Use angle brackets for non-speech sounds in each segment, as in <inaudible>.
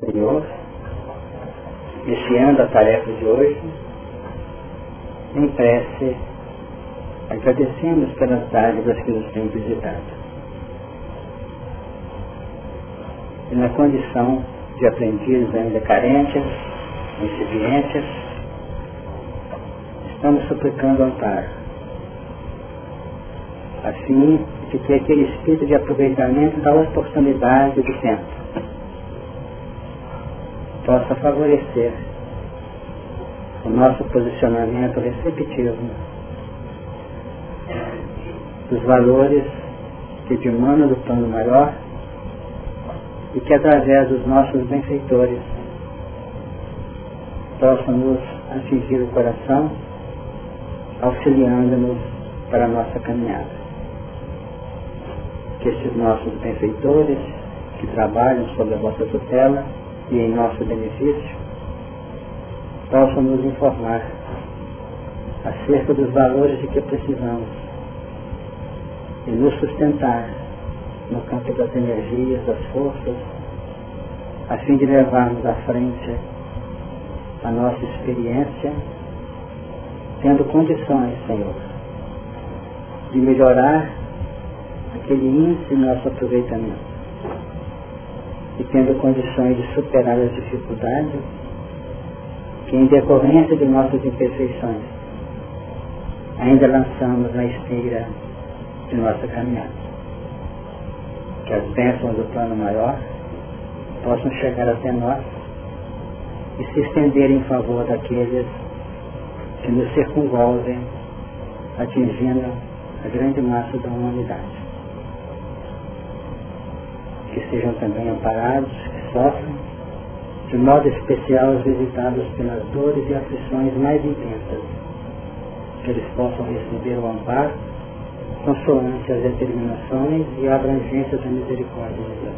Senhor, iniciando a tarefa de hoje, em prece, agradecemos pelas dádivas que nos têm visitado. E na condição de aprendizes ainda carentes, incipientes, estamos suplicando amparo, assim de que aquele espírito de aproveitamento da oportunidade do tempo possa favorecer o nosso posicionamento receptivo dos valores que dimandam do plano maior e que através dos nossos benfeitores possam nos atingir o coração, auxiliando-nos para a nossa caminhada. Que estes nossos benfeitores, que trabalham sob a vossa tutela e em nosso benefício, possam nos informar acerca dos valores de que precisamos e nos sustentar no campo das energias, das forças, a fim de levarmos à frente a nossa experiência, tendo condições, Senhor, de melhorar aquele índice nosso aproveitamento e tendo condições de superar as dificuldades que em decorrência de nossas imperfeições ainda lançamos na esteira de nossa caminhada que as bênçãos do plano maior possam chegar até nós e se estender em favor daqueles que nos circunvolvem, atingindo a grande massa da humanidade. Que sejam também amparados, que sofrem, de modo especial os visitados pelas dores e aflições mais intensas, que eles possam receber o amparo consoante as determinações e a abrangência da misericórdia de Deus.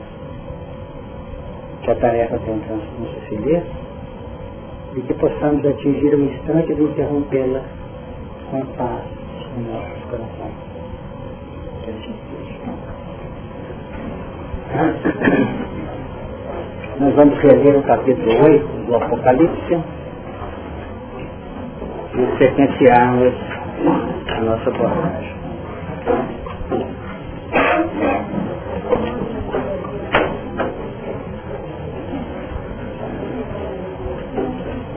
Que a tarefa tenha um transcurso feliz e que possamos atingir o instante de interrompê-la com paz em nossos corações. Nós vamos reler o capítulo 8 do Apocalipse e sequenciarmos a nossa abordagem.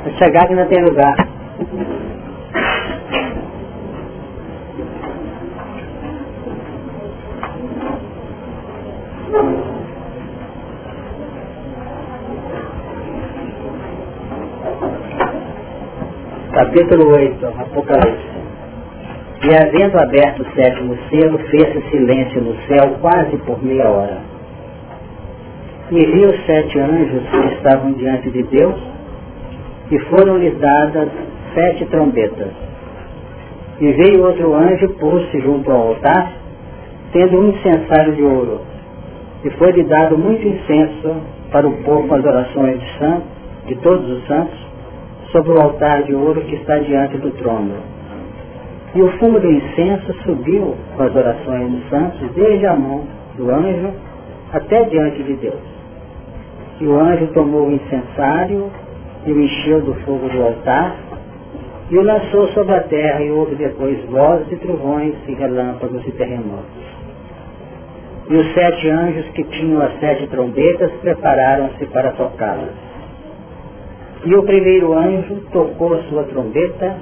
Vai chegar que não tem lugar. Capítulo 8, Apocalipse. E havendo aberto o sétimo selo, fez-se silêncio no céu quase por meia hora. E vi os sete anjos que estavam diante de Deus, e foram-lhes dadas sete trombetas. E veio outro anjo, pôs-se junto ao altar, tendo um incensário de ouro. E foi-lhe dado muito incenso para o povo as orações de santos, de todos os santos, sobre o altar de ouro que está diante do trono e o fumo do incenso subiu com as orações dos santos, desde a mão do anjo até diante de Deus. E o anjo tomou o incensário e o encheu do fogo do altar e o lançou sobre a terra e houve depois vozes e trovões e relâmpagos e terremotos. E os sete anjos que tinham as sete trombetas prepararam-se para tocá-las. E o primeiro anjo tocou sua trombeta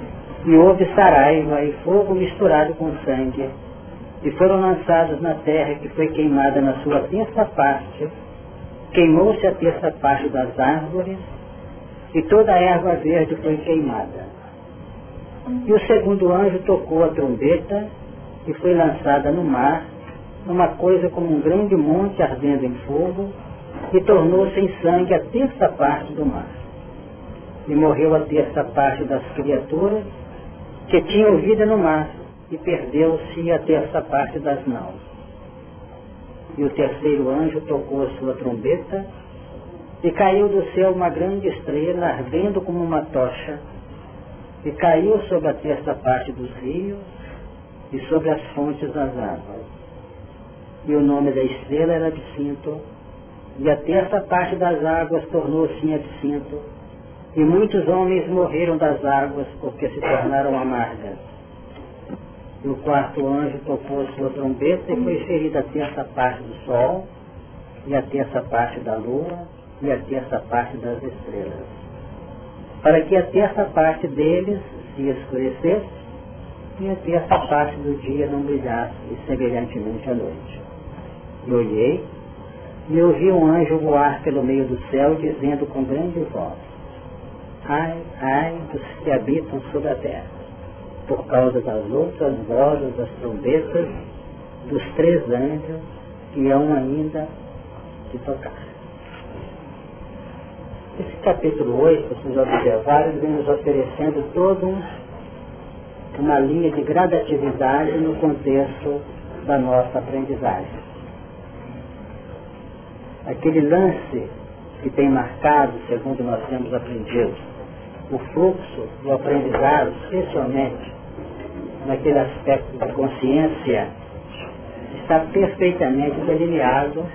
e houve saraiva e fogo misturado com sangue, e foram lançados na terra que foi queimada na sua terça parte, queimou-se a terça parte das árvores, e toda a erva verde foi queimada. E o segundo anjo tocou a trombeta e foi lançada no mar, numa coisa como um grande monte ardendo em fogo, e tornou-se em sangue a terça parte do mar. E morreu a terça parte das criaturas, que tinham vida no mar, e perdeu-se a terça parte das naus. E o terceiro anjo tocou a sua trombeta, e caiu do céu uma grande estrela, ardendo como uma tocha, e caiu sobre a terça parte dos rios e sobre as fontes das águas. E o nome da estrela era Absinto, e a terça parte das águas tornou-se em absinto, e muitos homens morreram das águas porque se tornaram amargas. E o quarto anjo tocou sua trombeta e foi ferida a terça parte do sol, e a terça parte da lua, e a terça parte das estrelas. Para que a terça parte deles se escurecesse, e a terça parte do dia não brilhasse, semelhantemente à noite. E olhei, e ouvi um anjo voar pelo meio do céu, dizendo com grande voz, ai, ai dos que habitam sobre a terra, por causa das outras vozes das trombetas dos três anjos que hão ainda de tocar. Esse capítulo 8, vocês observaram, vem nos oferecendo todo uma linha de gradatividade no contexto da nossa aprendizagem aquele lance que tem marcado, segundo nós temos aprendido, o fluxo do aprendizado, especialmente naquele aspecto da consciência, está perfeitamente delineado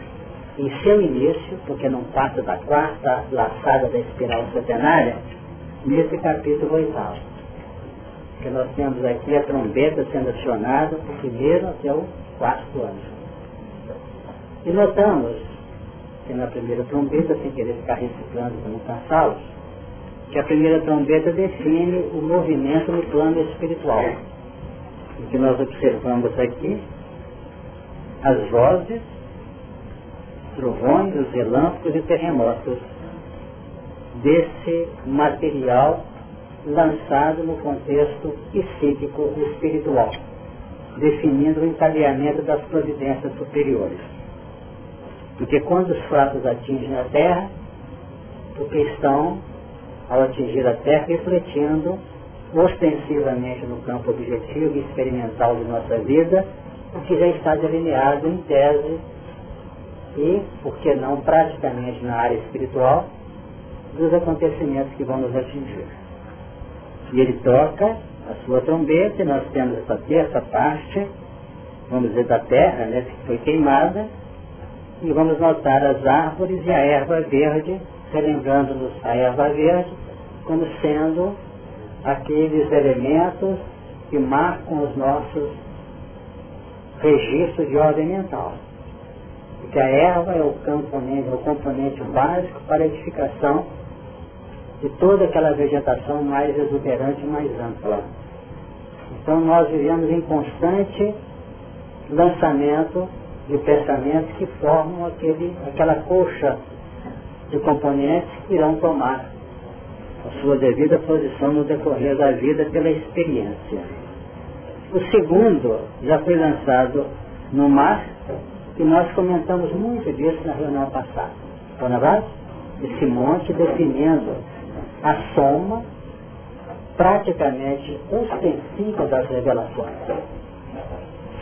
em seu início, porque não passa da quarta laçada da espiral centenária, nesse capítulo oitavo. Que nós temos aqui a trombeta sendo acionada do primeiro até o quarto ano. E notamos que na primeira trombeta, sem querer ficar reciclando para não cansá-los, que a primeira trombeta define o movimento no plano espiritual. O que nós observamos aqui, as vozes, trovões, os relâmpagos e terremotos desse material lançado no contexto psíquico espiritual, definindo o encadeamento das providências superiores. Porque quando os fatos atingem a Terra, porque estão, ao atingir a Terra, refletindo ostensivamente no campo objetivo e experimental de nossa vida, o que já está delineado em tese e, por que não praticamente na área espiritual, dos acontecimentos que vão nos atingir. E ele toca a sua trombeta, e nós temos essa terça parte, vamos dizer, da terra, né, que foi queimada, e vamos notar as árvores e a erva verde, relembrando-nos a erva verde como sendo aqueles elementos que marcam os nossos registros de ordem mental. Porque a erva é o componente, é o componente básico para a edificação de toda aquela vegetação mais exuberante, mais ampla. Então nós vivemos em constante lançamento de pensamentos que formam aquele, aquela coxa de componentes irão tomar a sua devida posição no decorrer da vida pela experiência. O segundo já foi lançado no mar, e nós comentamos muito disso na reunião passada. Então, na verdade, esse monte definindo a soma praticamente ostensiva das revelações.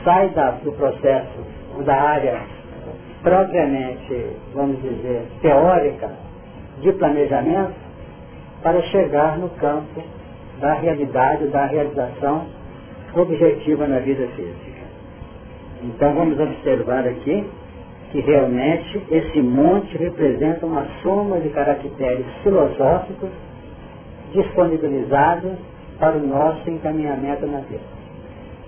Sai da, do processo da área propriamente, vamos dizer, teórica de planejamento para chegar no campo da realidade, da realização objetiva na vida física. Então vamos observar aqui que realmente esse monte representa uma soma de caracteres filosóficos disponibilizados para o nosso encaminhamento na vida.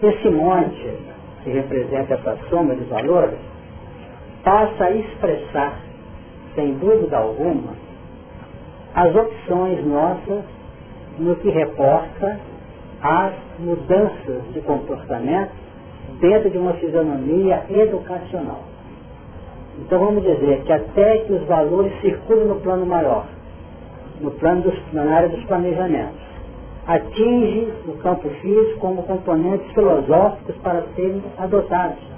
Esse monte que representa essa soma de valores, passa a expressar, sem dúvida alguma, as opções nossas no que reporta às mudanças de comportamento dentro de uma fisionomia educacional. Então vamos dizer que até que os valores circulam no plano maior, no plano dos, na área dos planejamentos, atinge o campo físico como componentes filosóficos para serem adotados.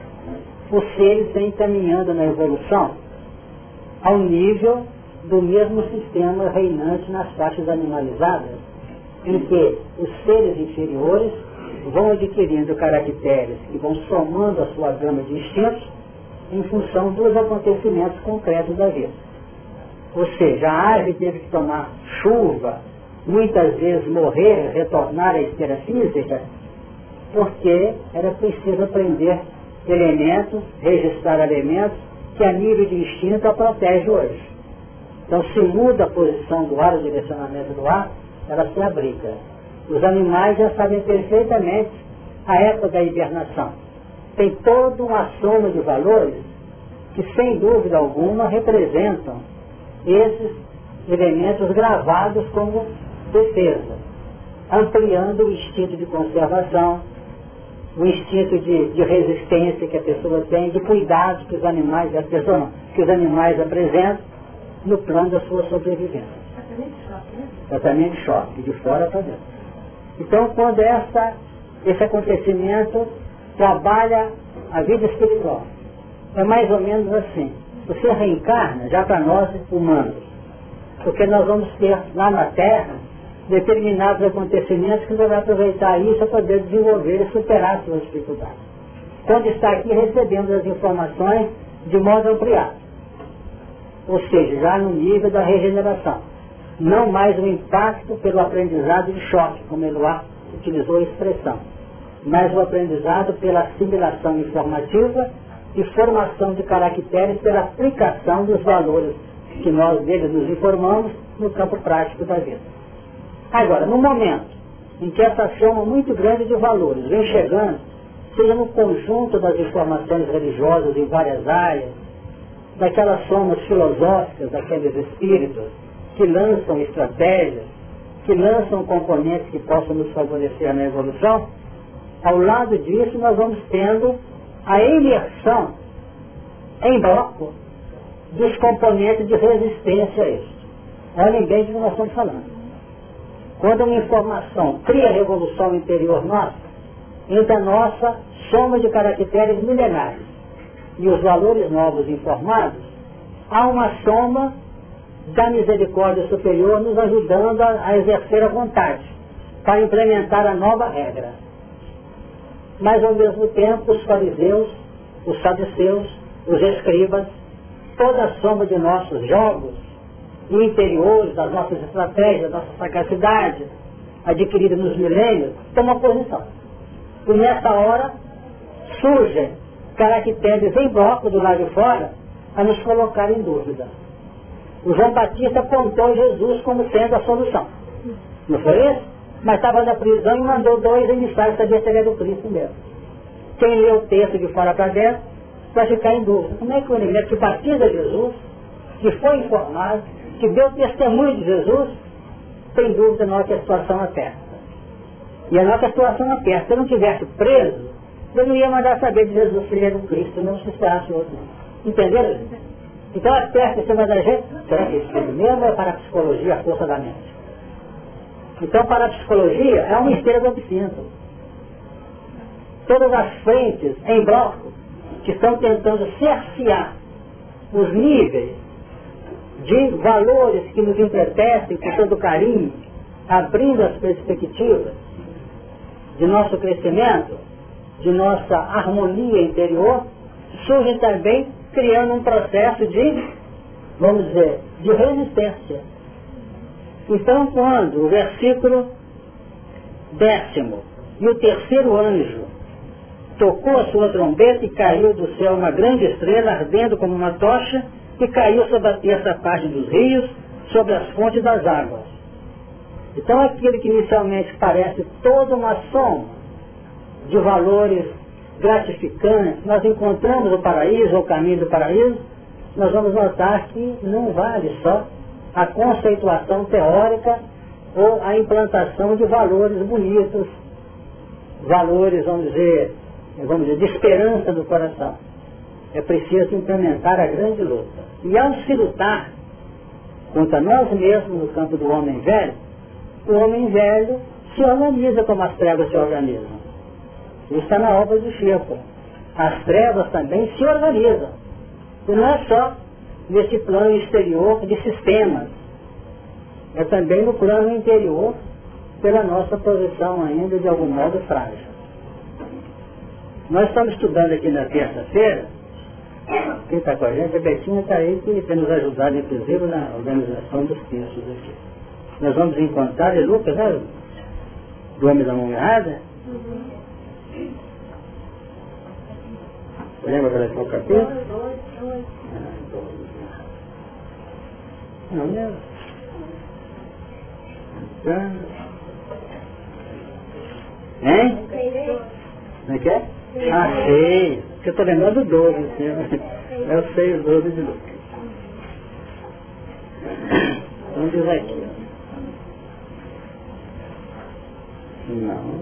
Os seres vêm caminhando na evolução ao nível do mesmo sistema reinante nas partes animalizadas, em que os seres inferiores vão adquirindo caracteres que vão somando a sua gama de instintos em função dos acontecimentos concretos da vida. Ou seja, a árvore teve que tomar chuva, muitas vezes morrer, retornar à esteira física, porque era preciso aprender elementos, registrar elementos que a nível de instinto a protege hoje. Então se muda a posição do ar, o direcionamento do ar, ela se abriga. Os animais já sabem perfeitamente a época da hibernação. Tem toda uma soma de valores que, sem dúvida alguma, representam esses elementos gravados como defesa, ampliando o instinto de conservação, o instinto de, de, resistência que a pessoa tem, de cuidados que os animais, a pessoa não, que os animais apresentam no plano da sua sobrevivência. Tratamento de choque, de fora para dentro. Então, quando essa, esse acontecimento trabalha a vida espiritual, é mais ou menos assim. Você reencarna já para nós humanos, porque nós vamos ter lá na Terra determinados acontecimentos que vai aproveitar isso para poder desenvolver e superar suas dificuldades. Quando está aqui, recebemos as informações de modo ampliado. Ou seja, já no nível da regeneração. Não mais o impacto pelo aprendizado de choque, como Eloá utilizou a expressão, mas o aprendizado pela assimilação informativa e formação de caracteres pela aplicação dos valores que nós deles nos informamos no campo prático da vida. Agora, no momento em que essa soma muito grande de valores vem chegando, seja no conjunto das informações religiosas em várias áreas, daquelas somas filosóficas daqueles espíritos que lançam estratégias, que lançam componentes que possam nos favorecer na evolução, ao lado disso nós vamos tendo a imersão em bloco dos componentes de resistência a isso. Olhem bem do que nós estamos falando. Quando uma informação cria revolução interior nossa, entre a nossa soma de caracteres milenares e os valores novos informados, há uma soma da misericórdia superior nos ajudando a, a exercer a vontade para implementar a nova regra. Mas ao mesmo tempo os fariseus, os saduceus, os escribas, toda a soma de nossos jogos interiores, das nossas estratégias, da nossa sagacidade, adquirida nos milênios, toma posição. E nessa hora surgem caracteres em bloco do lado de fora a nos colocar em dúvida. O João Batista apontou Jesus como sendo a solução. Não foi isso? Mas estava na prisão e mandou dois emissários saber se ele era o Cristo mesmo. Quem lê o texto de fora para dentro vai ficar em dúvida. Como é que o elemento que batiza Jesus, que foi informado, que deu testemunho de Jesus, sem dúvida não é que a situação aperta. E a nossa situação aperta. Se eu não tivesse preso, eu não ia mandar saber de Jesus se ele era o Cristo, não se esperasse outro. Entenderam? Então aperta em cima da gente. Será que isso mesmo é para a psicologia a força da mente? Então para a psicologia é uma esteira do absinto. Todas as frentes em bloco que estão tentando cercear os níveis de valores que nos entretecem com todo carinho, abrindo as perspectivas de nosso crescimento, de nossa harmonia interior, surge também criando um processo de, vamos dizer, de resistência. Então, quando o versículo décimo e o terceiro anjo tocou a sua trombeta e caiu do céu uma grande estrela ardendo como uma tocha que caiu sobre a terça parte dos rios, sobre as fontes das águas. Então aquilo que inicialmente parece toda uma soma de valores gratificantes, nós encontramos o paraíso, o caminho do paraíso, nós vamos notar que não vale só a conceituação teórica ou a implantação de valores bonitos, valores, vamos dizer, vamos dizer, de esperança do coração é preciso implementar a grande luta. E ao se lutar contra nós mesmos no campo do homem velho, o homem velho se organiza como as trevas se organizam. Isso está na obra do Chico. As trevas também se organizam. E não é só nesse plano exterior de sistemas. É também no plano interior, pela nossa posição ainda de algum modo frágil. Nós estamos estudando aqui na terça-feira quem está com a gente, a Betinha está aí que tem nos ajudado, inclusive, na organização dos textos aqui. Nós vamos encontrar, é Lucas, né? Do Homem da Mão Errada. Lembra qual é o capítulo? Não, não. Hein? Como é que é? Ah, sei. Eu estou lembrando do 12, assim. Eu sei o 12 de Lucas. Vamos dizer aqui. Não.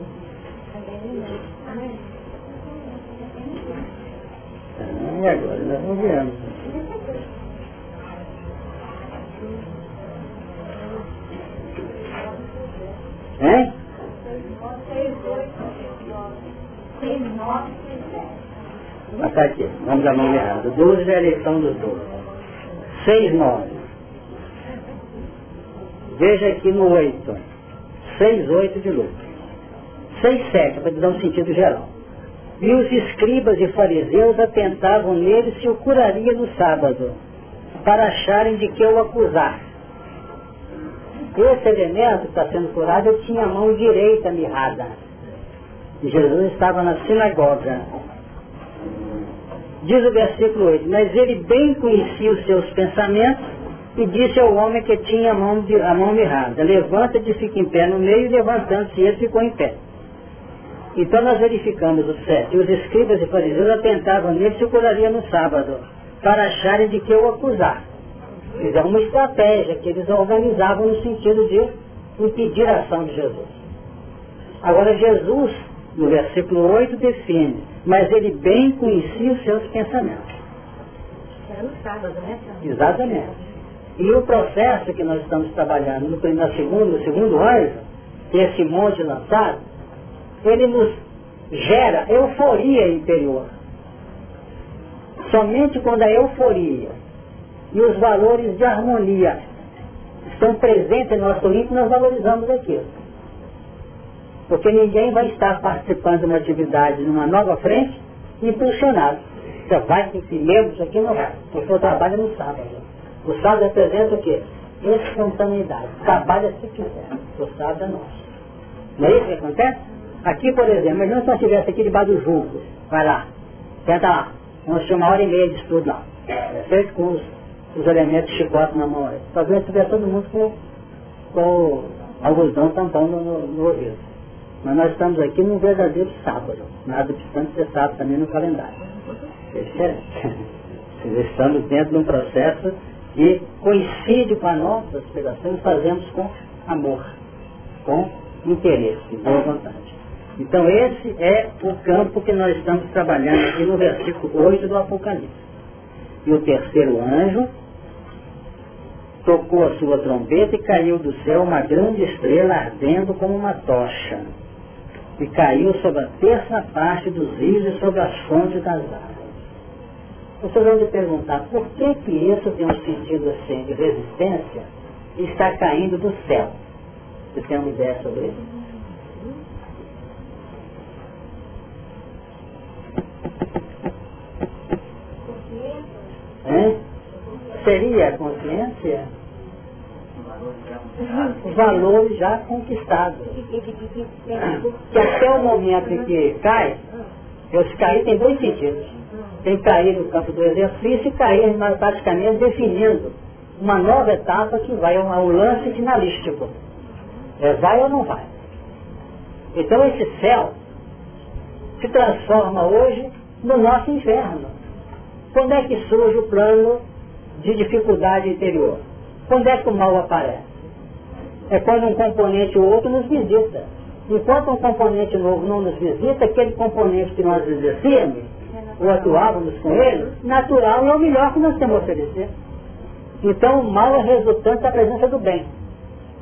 E agora? Nós não viemos. Hein? Mas tá aqui, vamos dar mão errada. 12 é a eleição dos 12. 6, 9. Veja aqui no 8. 6, 8 de Lucas. 6, 7, para dar um sentido geral. E os escribas e fariseus atentavam nele se o curaria no sábado, para acharem de que o acusasse. Esse elemento que está sendo curado, tinha a mão direita mirrada. Jesus estava na sinagoga. Diz o versículo 8, mas ele bem conhecia os seus pensamentos e disse ao homem que tinha a mão, de, a mão mirrada, levanta-te e fica em pé no meio, e levantando-se ele ficou em pé. Então nós verificamos o 7. Os escribas e fariseus atentavam nele se curaria no sábado, para acharem de que o acusar. Isso é uma estratégia que eles organizavam no sentido de impedir a ação de Jesus. Agora Jesus, no versículo 8, define, mas ele bem conhecia os seus pensamentos. Era no sábado, né? Exatamente. E o processo que nós estamos trabalhando no, no segundo, no segundo anjo, esse monte lançado, ele nos gera euforia interior. Somente quando a euforia e os valores de harmonia estão presentes em nosso íntimo, nós valorizamos aquilo. Porque ninguém vai estar participando de uma atividade numa nova frente impulsionado. Você vai ter que isso aqui não vai. Porque eu trabalho no sábado. O sábado representa o quê? Espontaneidade. Trabalha se quiser. O sábado é nosso. Não é isso que acontece? Aqui, por exemplo, imagina se nós estivéssemos aqui debaixo do julgo. Vai lá. Senta lá. Vamos ter uma hora e meia de estudo lá. É feito com os os elementos chicote na mão. Talvez estiver todo mundo com, com o algodão tampando no, no ouvido. Mas nós estamos aqui num verdadeiro sábado. Nada obstante ser sábado também no calendário. É diferente. <laughs> Estamos dentro de um processo que coincide com a nossa aspiração e fazemos com amor, com interesse, boa vontade. Então esse é o campo que nós estamos trabalhando aqui no versículo 8 do Apocalipse. E o terceiro anjo tocou a sua trombeta e caiu do céu uma grande estrela ardendo como uma tocha. E caiu sobre a terça parte dos rios e sobre as fontes das águas. Vocês vão me perguntar, por que que isso tem um sentido assim de resistência e está caindo do céu? Você tem uma ideia sobre isso? Seria a consciência os valores já conquistados. Que até o momento em que cai, esse cair tem dois sentidos. Tem cair no campo do exercício e cair praticamente definindo uma nova etapa que vai ao, ao lance finalístico. É vai ou não vai? Então esse céu se transforma hoje no nosso inferno. Quando é que surge o plano de dificuldade interior? Quando é que o mal aparece? É quando um componente ou outro nos visita. Enquanto um componente novo não nos visita, aquele componente que nós exercíamos, ou atuávamos com ele, natural é o melhor que nós temos a oferecer. Então o mal é resultante da presença do bem.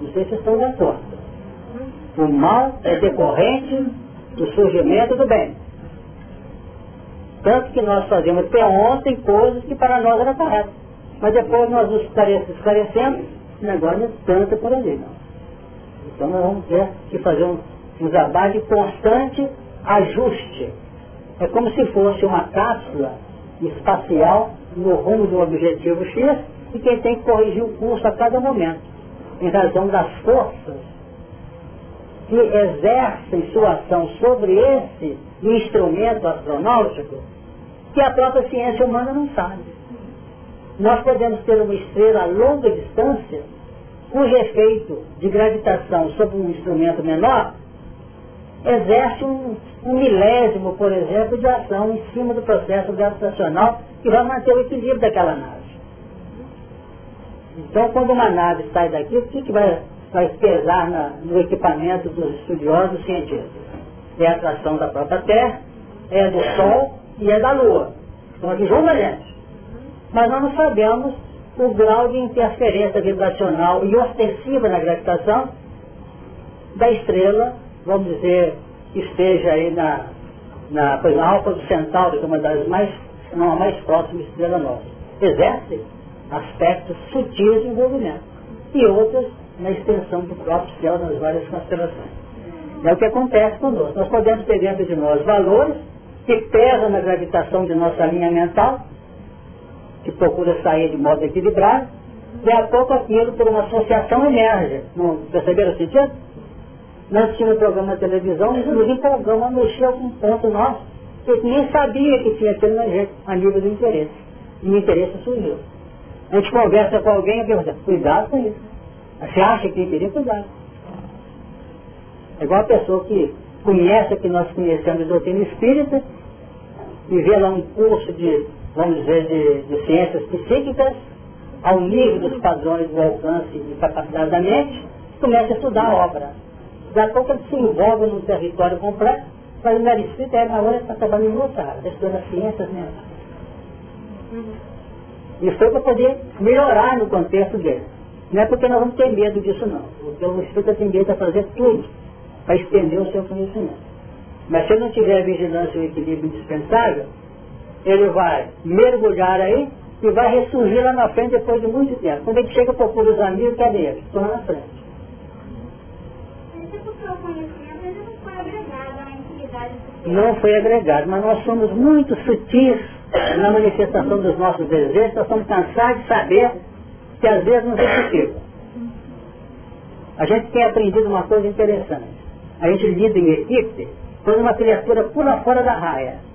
Não sei se estão de acordo. O mal é decorrente do surgimento do bem. Tanto que nós fazemos até ontem coisas que para nós eram corretas. Mas depois nós nos esclarecemos, o negócio não é tanto por ali, não. Então nós vamos ter que fazer um, um trabalho de constante ajuste. É como se fosse uma cápsula espacial no rumo um objetivo X e quem tem que corrigir o curso a cada momento, em razão das forças que exercem sua ação sobre esse instrumento astronáutico que a própria ciência humana não sabe. Nós podemos ter uma estrela a longa distância, cujo efeito de gravitação sobre um instrumento menor exerce um, um milésimo, por exemplo, de ação em cima do processo gravitacional que vai manter o equilíbrio daquela nave. Então, quando uma nave sai daqui, o que, que vai, vai pesar na, no equipamento dos estudiosos cientistas? É a atração da própria Terra, é do Sol e é da Lua. São aqui juntas Mas nós não sabemos o grau de interferência vibracional e ostensiva na gravitação da estrela vamos dizer, que esteja aí na, na, por Alfa do Centauro, que é uma das mais, não a mais próxima estrela nossa. Exerce aspectos sutis de envolvimento. E outras na extensão do próprio céu nas várias constelações. É o que acontece conosco. Nós podemos ter dentro de nós valores que pesam na gravitação de nossa linha mental, que procura sair de modo equilibrado, e a pouco aquilo por uma associação emerge. Não perceberam o sentido? nós tínhamos um programa de televisão nos empolgamos a mexer com um ponto nosso, que nem sabia que tinha aquele a nível do interesse. E o interesse surgiu. A gente conversa com alguém e pergunta, cuidado com isso. Você acha que interesse? Cuidado. É igual a pessoa que conhece que nós conhecemos a doutrina espírita e vê lá um curso de, vamos dizer, de, de ciências psíquicas, ao nível dos padrões do alcance e capacidade da mente, começa a estudar a obra da pouco ele se envolve no território completo, fazendo a escrita, é na hora está trabalhando em outra área, estudando ciências mentais. Uhum. E foi para poder melhorar no contexto dele. Não é porque nós vamos ter medo disso não. Porque o Espírito tem medo de fazer tudo para estender o seu conhecimento. Mas se ele não tiver a vigilância e o equilíbrio indispensável, ele vai mergulhar aí e vai ressurgir lá na frente depois de muito tempo. Quando ele chega, procura os amigos, cadê ele? Estão lá na frente. não foi agregado, mas nós somos muito sutis na manifestação dos nossos desejos, nós estamos cansados de saber que às vezes não é possível. A gente tem aprendido uma coisa interessante. A gente lida em equipe quando uma criatura pula fora da raia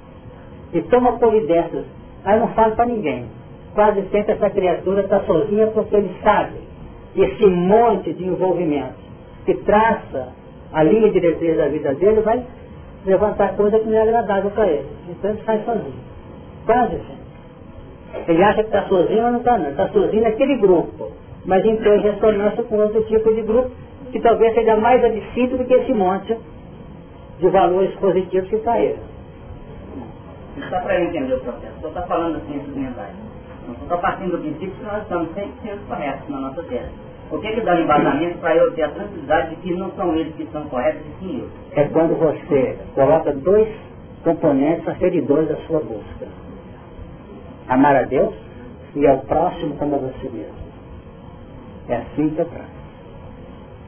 e toma providências. Aí não fala para ninguém. Quase sempre essa criatura está sozinha porque ele sabe esse monte de envolvimento que traça a linha diretriz da vida dele vai levantar coisa que não é agradável para ele. Então ele sai sozinho. Quase sempre. Ele acha que está sozinho, mas não está não. Está sozinho naquele grupo. Mas então em ressonância com outro tipo de grupo, que talvez seja mais absinto do que esse monte de valores positivos que está ele. Só para eu entender o processo. Só está falando assim, mentais. Não estou partindo do princípio que nós estamos 100% corretos na nossa tese. O que, que dá embasamento para eu ter a tranquilidade de que não são eles que são corretos e sim eu? É quando você coloca dois componentes aferidores da sua busca. Amar a Deus e ao próximo como a você mesmo. É assim que eu trato.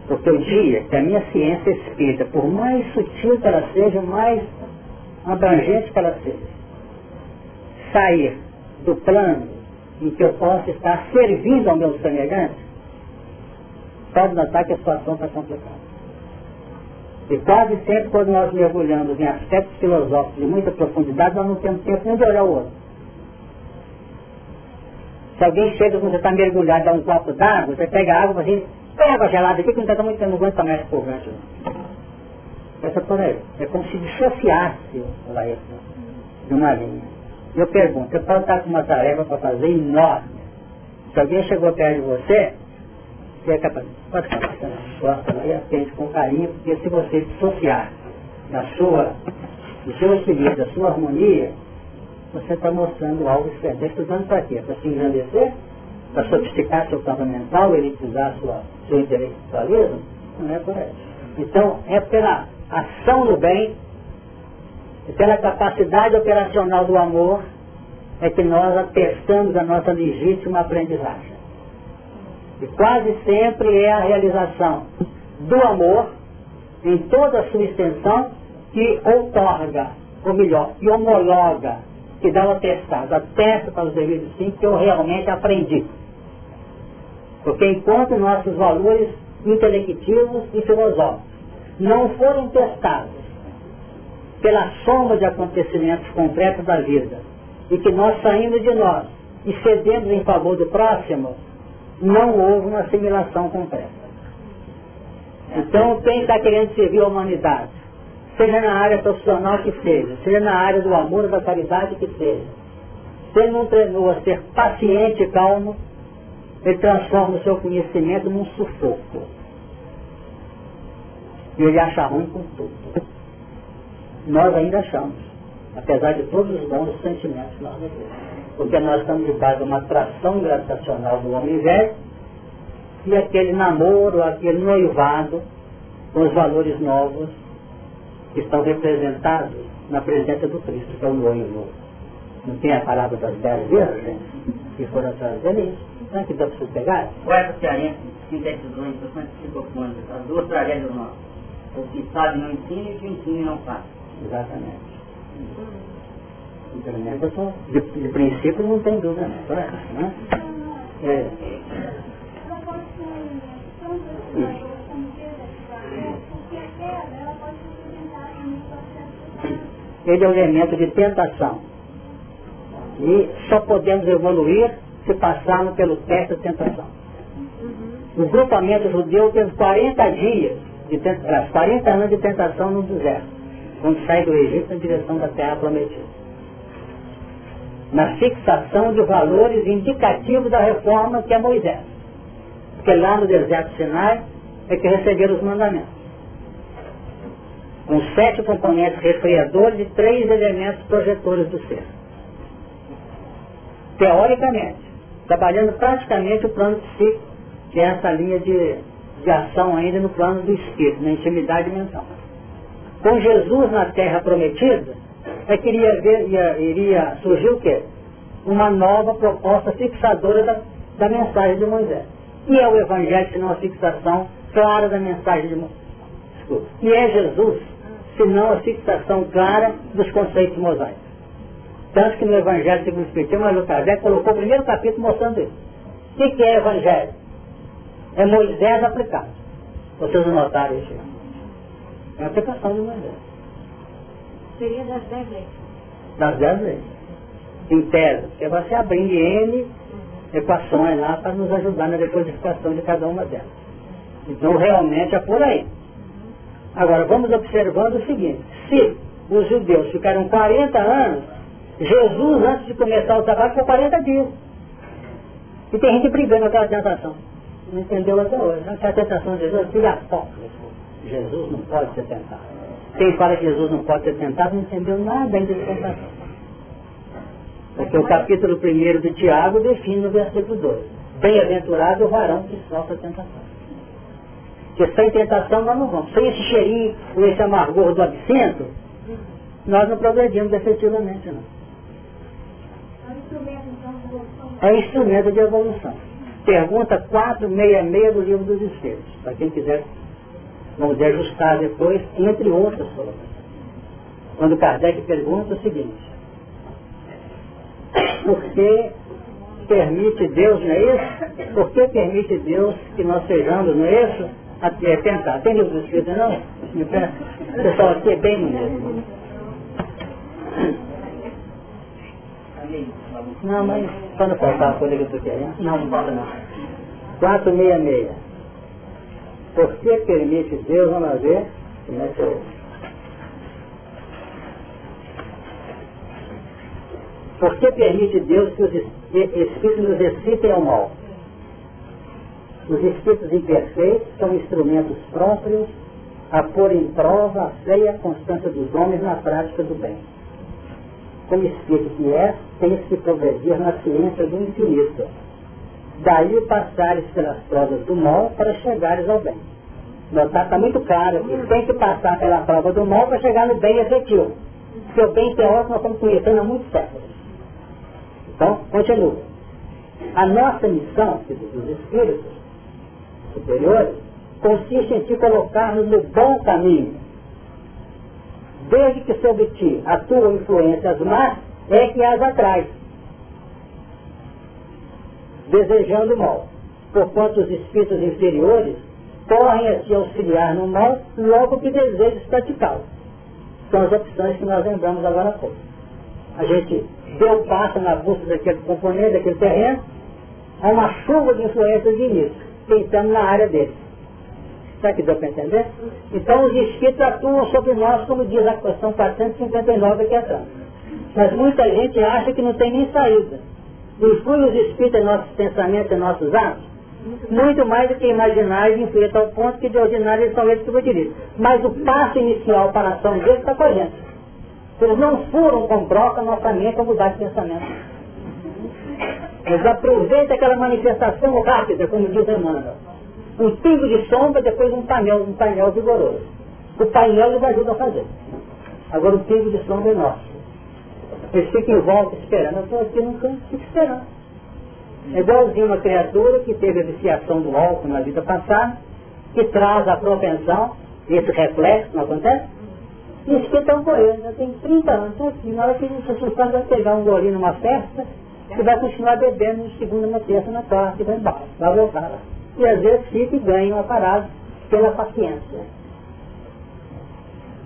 Porque o dia que a minha ciência espírita, por mais sutil que ela seja, mais abrangente que ela seja, sair do plano em que eu possa estar servindo ao meu semelhante, pode notar que a situação está complicada. E quase sempre quando nós mergulhamos em aspectos filosóficos de muita profundidade, nós não temos tempo nem de olhar o outro. Se alguém chega quando você está mergulhado, dá um copo d'água, você pega a água e diz, pega água gelada aqui que não está muito tempo, não aguenta mais empolgante. Essa por aí. É como se dissociasse o laeta de uma linha. Eu pergunto, eu posso estar com uma tarefa para fazer enorme. Se alguém chegou perto de você, você é capaz, pode ficar gosta e atende com carinho, porque se você dissociar da sua, do seu equilíbrio, da sua harmonia, você está mostrando algo diferente. Está estudando para quê? Para se engrandecer? Para sofisticar seu campo mental, elitizar sua, seu intelectualismo? Não é aí. Então, é pela ação no bem, e pela capacidade operacional do amor, é que nós atestamos a nossa legítima aprendizagem. E quase sempre é a realização do amor em toda a sua extensão que outorga, ou melhor, que homologa, que dá o atestado, atesta para os devidos sim que eu realmente aprendi. Porque enquanto nossos valores intelectivos e filosóficos não forem testados pela soma de acontecimentos concretos da vida e que nós saindo de nós e cedendo em favor do próximo, não houve uma assimilação completa. Então, quem está querendo servir a humanidade, seja na área profissional que seja, seja na área do amor da caridade que seja, se ele não treinou a ser paciente e calmo, ele transforma o seu conhecimento num sufoco. E ele acha ruim com tudo. Nós ainda achamos, apesar de todos os bons sentimentos nós. Porque nós estamos debaixo de uma atração gravitacional do homem velho e aquele namoro, aquele noivado com os valores novos que estão representados na presença do Cristo, que é o noivo. Não tem a palavra das dez vezes, que foram atrás dele? Não é que dá para você pegar? Poeta cearense sintetizou em importantes psicofones as duas tragédias nossas. O que sabe não ensina e o que ensina não faz. Exatamente. Então, de, de princípio não tem dúvida, não. Né? É. Ele é um elemento de tentação. E só podemos evoluir se passarmos pelo teste da tentação. O grupamento judeu teve 40 dias, de 40 anos de tentação no deserto, quando sai do Egito em direção da terra prometida. Na fixação de valores indicativos da reforma que é Moisés. Porque lá no deserto Sinai é que receberam os mandamentos. Com sete componentes refriadores e três elementos projetores do ser. Teoricamente, trabalhando praticamente o plano psíquico, que é essa linha de, de ação ainda no plano do espírito, na intimidade mental. Com Jesus na terra prometida, é que iria, ver, ia, iria surgir o quê? Uma nova proposta fixadora da, da mensagem de Moisés. E é o Evangelho, senão a fixação clara da mensagem de Moisés. E é Jesus, senão a fixação clara dos conceitos mosaicos. Tanto que no Evangelho segundo o Espiritismo, Mário Kardec colocou o primeiro capítulo mostrando isso. O que, que é Evangelho? É Moisés aplicado. Vocês não notaram isso? É a aplicação de Moisés. Seria das dez leis. Das dez leis. Em tese, porque você abrindo N equações lá para nos ajudar na decodificação de cada uma delas. Então realmente é por aí. Agora vamos observando o seguinte, se os judeus ficaram 40 anos, Jesus antes de começar o trabalho ficou 40 dias. E tem gente brigando com aquela tentação. Não entendeu até hoje. Né? a tentação de Jesus é apócrifo. Jesus não pode ser tentado. Quem fala que Jesus não pode ser tentado não entendeu nada ainda de tentação. Porque o capítulo 1 de Tiago define no versículo 2. Bem-aventurado o varão que sofre a tentação. Porque sem tentação nós não vamos. Sem esse cheirinho, esse amargor do absinto, nós não progredimos efetivamente não. É instrumento de evolução. Pergunta 466 do livro dos Espíritos. Para quem quiser, vamos ajustar depois, entre outras coisas. Quando Kardec pergunta o seguinte, por que permite Deus, não é isso? Por que permite Deus que nós sejamos, não é isso? Até tentar. Tem livro dos Espíritos, não? O pessoal aqui é bem mesmo. Não, mas quando faltar a folha que eu estou querendo. Não, não falta não. 466. Por que permite Deus, vamos ver, Por que permite Deus que os espíritos nos excitem ao mal? Os espíritos imperfeitos são instrumentos próprios a pôr em prova a fé e a constância dos homens na prática do bem. Como espírito que é, tem que progredir na ciência do infinito. Daí passares pelas provas do mal para chegares ao bem. Notar está muito claro que tem que passar pela prova do mal para chegar no bem efetivo. Porque o bem teórico nós estamos conhecendo há muitos séculos. Então, continua. A nossa missão, dos espíritos superiores, consiste em te colocarmos no bom caminho. Desde que sobre ti atuam influências más, é que as atrai, desejando mal. Porquanto os espíritos inferiores correm a te auxiliar no mal logo que desejas praticá-lo. São as opções que nós lembramos agora há pouco. A gente deu passo na busca daquele componente, daquele terreno, a uma chuva de influências de início, tentando na área dele. Será que deu para entender? Então os espíritos atuam sobre nós, como diz a questão 459 aqui atrás. Mas muita gente acha que não tem nem saída. Influi os espíritos nossos pensamentos, em nossos atos, muito mais do que imaginar e influir a tal ponto que de ordinário eles são eles que dirigir. Mas o passo inicial para a ação deles está gente. Eles não furam com broca nossa mente a mudar de pensamento. Eles aproveitam aquela manifestação rápida, como diz Emmanuel. Um pingo de sombra, depois um painel, um painel vigoroso. O painel eles ajudam a fazer. Agora o pingo de sombra é nosso. Eles ficam em volta esperando. Eu estou aqui no canto, fico esperando. É igualzinho uma criatura que teve a viciação do álcool na vida passada, que traz a propensão, esse reflexo, não acontece? E que estão com ele, eu tenho 30 anos, estou aqui, na hora que ele se assustar, vai pegar um golinho numa festa, e vai continuar bebendo de segunda, na terça, na quarta, e vai embora, vai voltar lá. E às vezes fica e ganha uma parada pela paciência.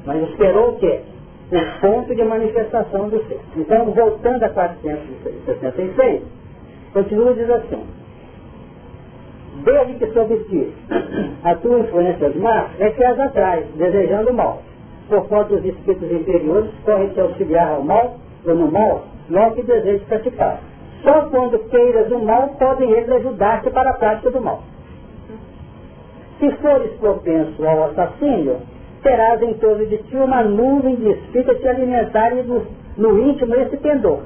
Mas esperou o quê? O ponto de manifestação do ser. Então, voltando a 466, continua diz assim, desde que sob ti a tua influência má, é que as atrás, desejando o mal. Porquanto os espíritos inferiores correm te auxiliar ao mal, ou no mal, logo que desejas praticar. Só quando queiras o mal, podem eles ajudar-te para a prática do mal. Se fores propenso ao assassínio, terás em torno de ti uma nuvem de espíritos te alimentarem no, no íntimo esse pendor.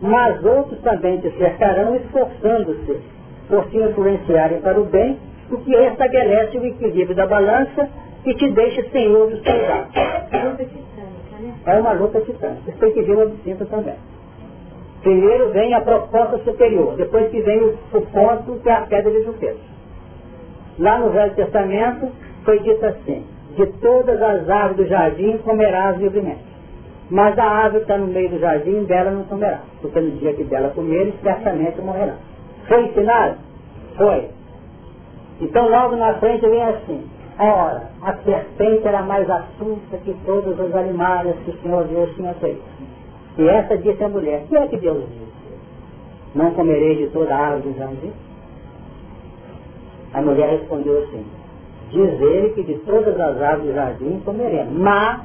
Mas outros também te cercarão esforçando-se por te influenciarem para o bem, o que restabelece o equilíbrio da balança e te deixa senhor dos teus atos. É uma luta titânica. Você tem que ver o absinto também. Primeiro vem a proposta superior, depois que vem o, o ponto que é a pedra de Juqueiro. Lá no Velho Testamento foi dito assim, de todas as árvores do jardim comerás livremente. Mas a árvore que está no meio do jardim, dela não comerá, porque no dia que dela comer, certamente morrerá. Foi ensinado? Foi. Então logo na frente vem assim, ora, a serpente era mais astuta que todos os animais que o Senhor Deus tinha feito. E essa disse a mulher, que é que Deus disse? Não comerei de toda a árvore do jardim? A mulher respondeu assim, diz ele que de todas as árvores do jardim comeremos, mas,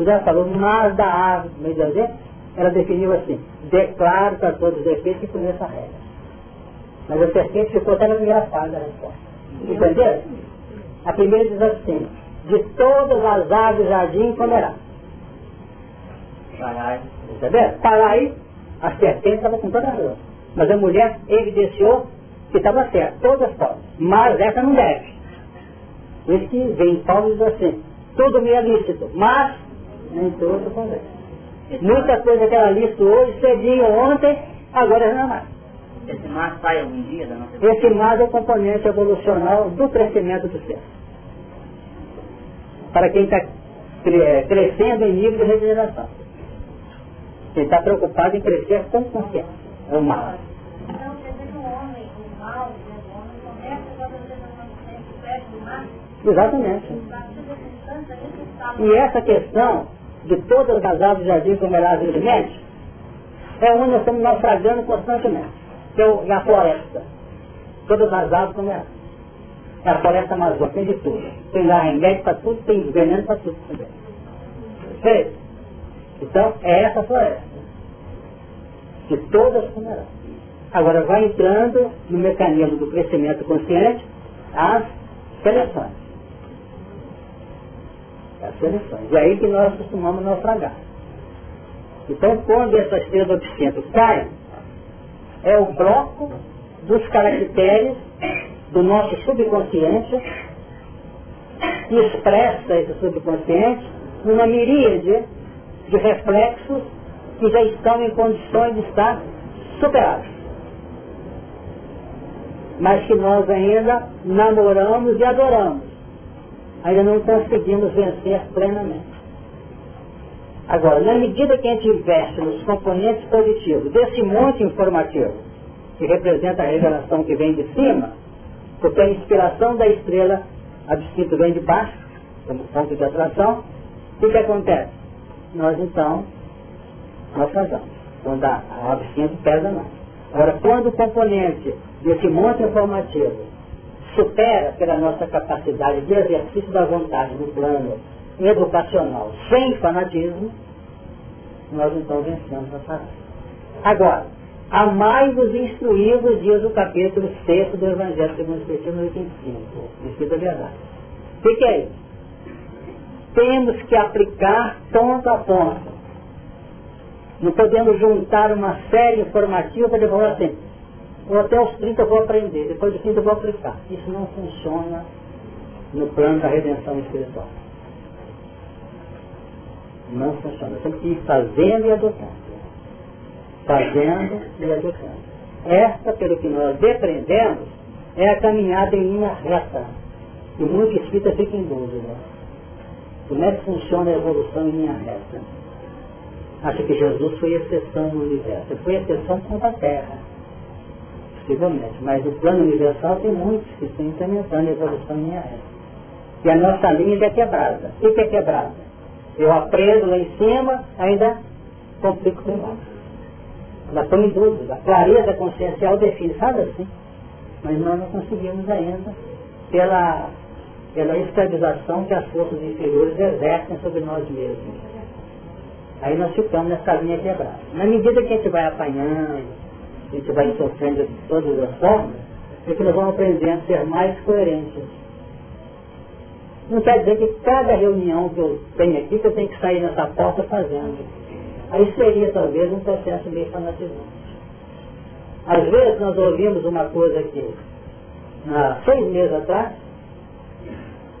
já falou, mas da árvore do jardim, ela definiu assim, declaro para todos os efeitos que conheço a regra. Mas a serpente ficou até fase da resposta. Entendeu? A primeira diz assim, de todas as árvores do jardim comerá. Entendeu? Para aí, a serpente estava com toda a razão. Mas a mulher evidenciou que estava certo, todas podem. Mas essa não deve. Esse que vem Paulo diz assim, tudo me é lícito, mas nem tudo convém. Muita coisa que era lícito hoje, cedinho ontem, agora não é mais. Esse mar sai algum dia da nossa Esse mar é o componente evolucional do crescimento do ser. Para quem está crescendo em nível de regeneração. Quem está preocupado em crescer com consciência. É o mar. Então, quer dizer que o homem, o mal, né, o homem começa quando você não tem perto do mar, Exatamente. E essa questão de todas as árvores do jardim comerás livremente, é onde nós estamos naufragando constantemente. Que é a floresta. Todas as árvores comerás. É a floresta amazônica, tem de tudo. Tem lá remédio para tudo, tem veneno para tudo também. Perfeito? Então, é essa floresta. Que todas comerás. Agora vai entrando no mecanismo do crescimento consciente as seleções. As seleções. E aí que nós costumamos naufragar. Então, quando essas três absintos caem, é o bloco dos caracteres do nosso subconsciente que expressa esse subconsciente numa miríade de reflexos que já estão em condições de estar superados. Mas que nós ainda namoramos e adoramos. Ainda não conseguimos vencer plenamente. Agora, na medida que a gente investe nos componentes positivos desse monte informativo, que representa a revelação que vem de cima, porque a inspiração da estrela absinto vem de baixo, como ponto de atração, o que, acontece? Nós então, nós fazemos. Quando a, a absinto pesa mais. Agora, quando o componente desse monte informativo supera pela nossa capacidade de exercício da vontade no plano educacional sem fanatismo, nós então vencemos a parada. Agora, amai-vos e instruí-vos, diz o capítulo 6 do Evangelho segundo o Espiritismo, no 85, Espírito da Verdade. O que, que é isso? Temos que aplicar ponto a ponto. Não podemos juntar uma série informativa para depois assim, ou até os 30 eu vou aprender, depois dos 30 eu vou aplicar. Isso não funciona no plano da redenção espiritual. Não funciona. Temos que ir fazendo e adotando. Fazendo e adotando. Esta, pelo que nós depreendemos, é a caminhada em linha reta. E muito espírita fica em dúvida. Como é que funciona a evolução em linha reta? Acha que Jesus foi exceção no universo. Ele foi exceção com a Terra. Possivelmente. Mas o plano universal tem muitos que estão implementando a evolução reta. E a nossa linha é quebrada. O que é quebrada? Eu aprendo lá em cima, ainda complico por baixo. Ainda estou em dúvida. A clareza consciencial define, sabe assim? Mas nós não conseguimos ainda pela, pela escravização que as forças inferiores exercem sobre nós mesmos. Aí nós ficamos nessa linha quebrada. Na medida que a gente vai apanhando, gente vai sofrendo de todas as formas, é que nós vamos aprendendo a ser mais coerentes não quer dizer que cada reunião que eu tenho aqui, que eu tenho que sair nessa porta fazendo. Aí seria talvez um processo meio fanatizante. Às vezes nós ouvimos uma coisa aqui, há seis meses atrás,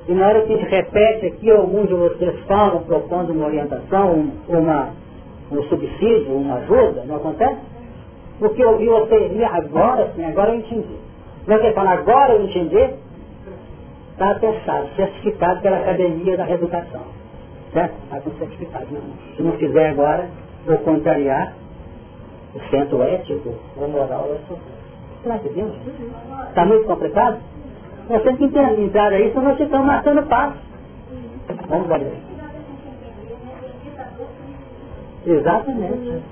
e na hora que gente repete aqui, alguns de vocês falam, propondo uma orientação, uma, um subsídio, uma ajuda, não acontece? Porque eu ouvi você agora sim, agora eu entendi. Não quer falar agora eu entendi? está atestado, certificado pela Academia da Reeducação. Certo? Está com certificado. Não. Se não fizer agora, vou contrariar o centro ético ou moral sociedade. Será que Deus? Está muito complicado? Temos que entrar aí, senão nós estamos matando passo. Vamos ver. Exatamente.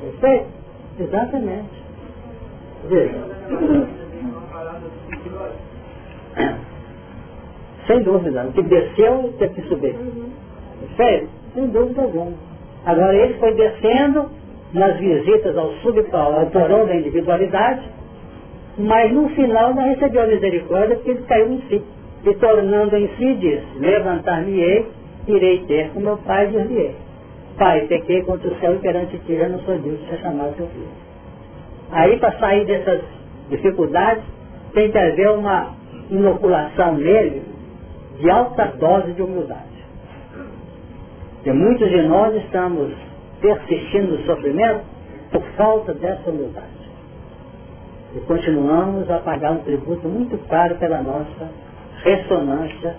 Perfeito? Exatamente. Veja. Sem dúvida. O que desceu tem que subir. Sério? Sem dúvida alguma. Agora ele foi descendo nas visitas ao subpau, ao porão da individualidade, mas no final não recebeu a misericórdia porque ele caiu em si. E tornando em si diz, levantar-me-ei, irei ter com meu pai e dir Pai, pequei contra o céu e perante ti, já não sou Deus, já chamado seu filho. Aí para sair dessas dificuldades, tem que haver uma inoculação nele de alta dose de humildade. E muitos de nós estamos persistindo no sofrimento por falta dessa humildade. E continuamos a pagar um tributo muito caro pela nossa ressonância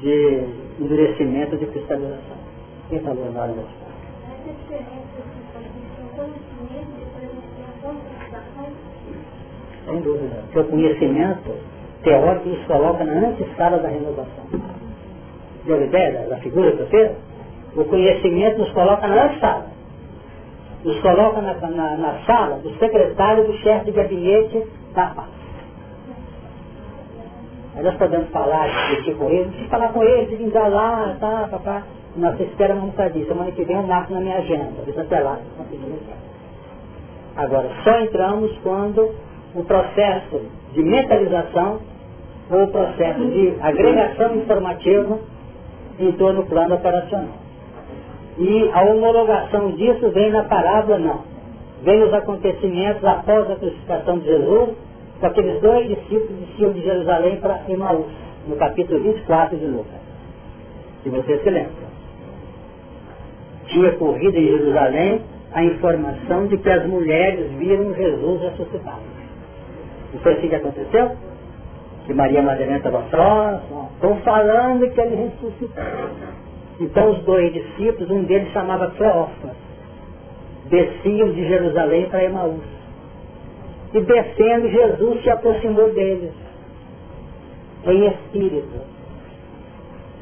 de endurecimento de cristalização. Quem falou nada disso? Sem dúvida. Porque o conhecimento teórico nos coloca na antessala da renovação. Deu ideia da, da figura que eu fiz? O conhecimento nos coloca na antessala. Nos coloca na, na, na sala do secretário do chefe de gabinete da paz. Aí nós podemos falar, discutir com ele, falar com ele, de entrar lá, tá, papá. Nossa, espera um bocadinho, semana que vem eu marco na minha agenda, deixa até lá. Agora, só entramos quando o processo de mentalização ou o processo de agregação informativa entrou no plano operacional. E a homologação disso vem na parábola, não. Vem os acontecimentos após a crucificação de Jesus, com aqueles dois discípulos que desciam de Jerusalém para Emaús, no capítulo 24 de Lucas. Se você se lembra. Tinha corrido em Jerusalém a informação de que as mulheres viram Jesus ressuscitado. Não foi assim que aconteceu? Que Maria Madalena estava próxima. Estão falando que ele ressuscitou. Então os dois discípulos, um deles chamava Cleófas, desciam de Jerusalém para Emaús. E descendo, Jesus se aproximou deles, em espírito.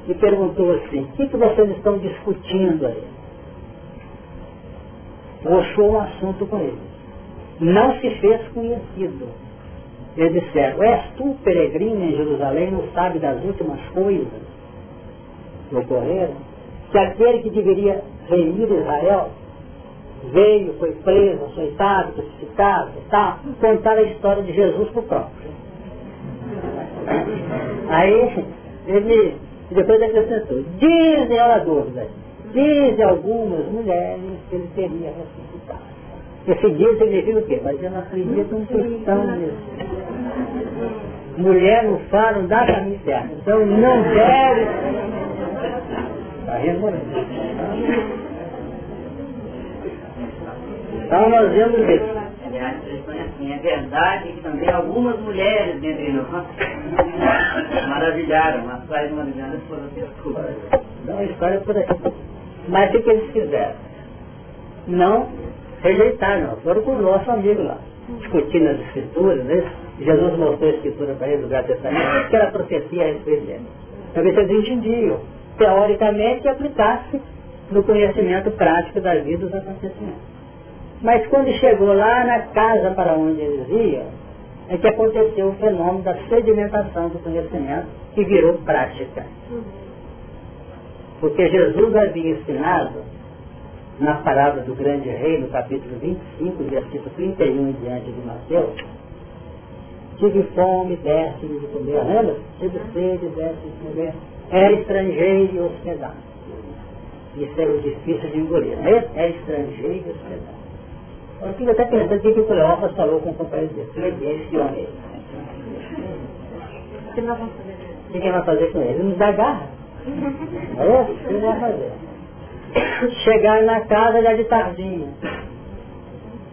E perguntou assim, o que, que vocês estão discutindo aí? Puxou um assunto com ele. Não se fez conhecido. Eles disseram, és tu peregrino em Jerusalém, não sabe das últimas coisas que ocorreram? Que aquele que deveria remir Israel veio, foi preso, açoitado, crucificado, tá? contar a história de Jesus para o próprio. Aí ele depois acrescentou, dizem, olha a dúvida, dizem algumas mulheres que ele teria ressuscitado. Esse dia significa o quê? Mas eu não acredito um cristão nisso. Mulher não fala, não dá caminho certo. Então não deve. Está remorando. Então nós vemos isso. Aliás, assim, é verdade que também algumas mulheres dentre nós maravilharam, mas quais maravilhadas foram as Não, a história é por aí. Mas o que eles fizeram? Não rejeitaram, foram com o nosso amigo lá, discutindo as escrituras, né? Jesus mostrou a escritura para eles, o Gato Testamento, que era profecia a respeito dele. Talvez eles entendiam, teoricamente, aplicasse no conhecimento prático da vida dos acontecimentos. Mas quando chegou lá na casa para onde eles iam, é que aconteceu o fenômeno da sedimentação do conhecimento que virou prática. Porque Jesus havia ensinado, na parábola do grande rei, no capítulo 25, versículo 31 diante de Mateus, tive fome, desce-me de comer, lembra? Tive sede, desce de comer. Era estrangeiro e hospedado. Isso é o difícil de engolir, não é? É estrangeiro e hospedado. Eu fico até pensando que, o Cleópas falou com o companheiro dele. Ele é esse homem. O que nós vamos fazer? O que, que vai fazer com ele? Ele nos dá garra. É o que ele vai fazer? Chegar na casa já de tardinha.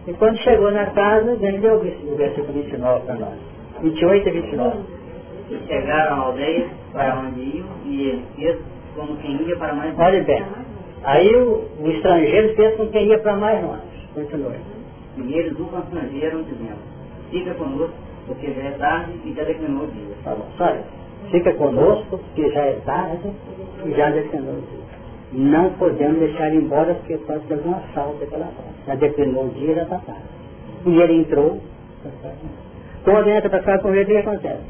E quando chegou na casa, ele deu o versículo 29 para nós. 28 e 29. E chegaram à aldeia para onde iam e ele fez como quem ia para mais longe. Olha bem. Aí o, o estrangeiro fez com quem ia para mais longe. Continue. E eles o constrangeram dizendo, fica conosco, porque já é tarde e já declinou o dia. Tá bom, sai. Fica conosco, porque já é tarde e já declinou o dia. Não podemos deixar ele embora porque pode ter um assalto aquela hora. Já declinou o dia, já está tarde. E ele entrou, quando entra para ficar com ele, o que acontece?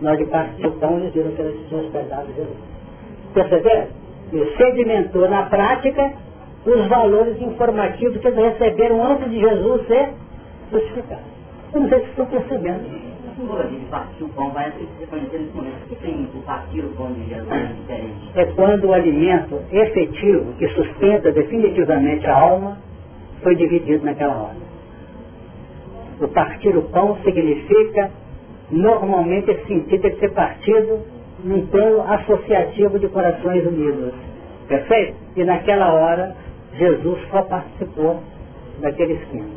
Nós de parte do pão, eles viram que eles tinham hospedado Jesus. Perceberam? Ele sedimentou na prática os valores informativos que eles receberam antes de Jesus ser crucificado. Eu não sei se estão percebendo. Partir o pão vai O que tem partir o pão de Jesus é diferente? É quando o alimento efetivo, que sustenta definitivamente a alma, foi dividido naquela hora. O partir o pão significa, normalmente, esse sentido de ser partido num plano associativo de corações unidos. Perfeito? E naquela hora Jesus só participou daquele esquema.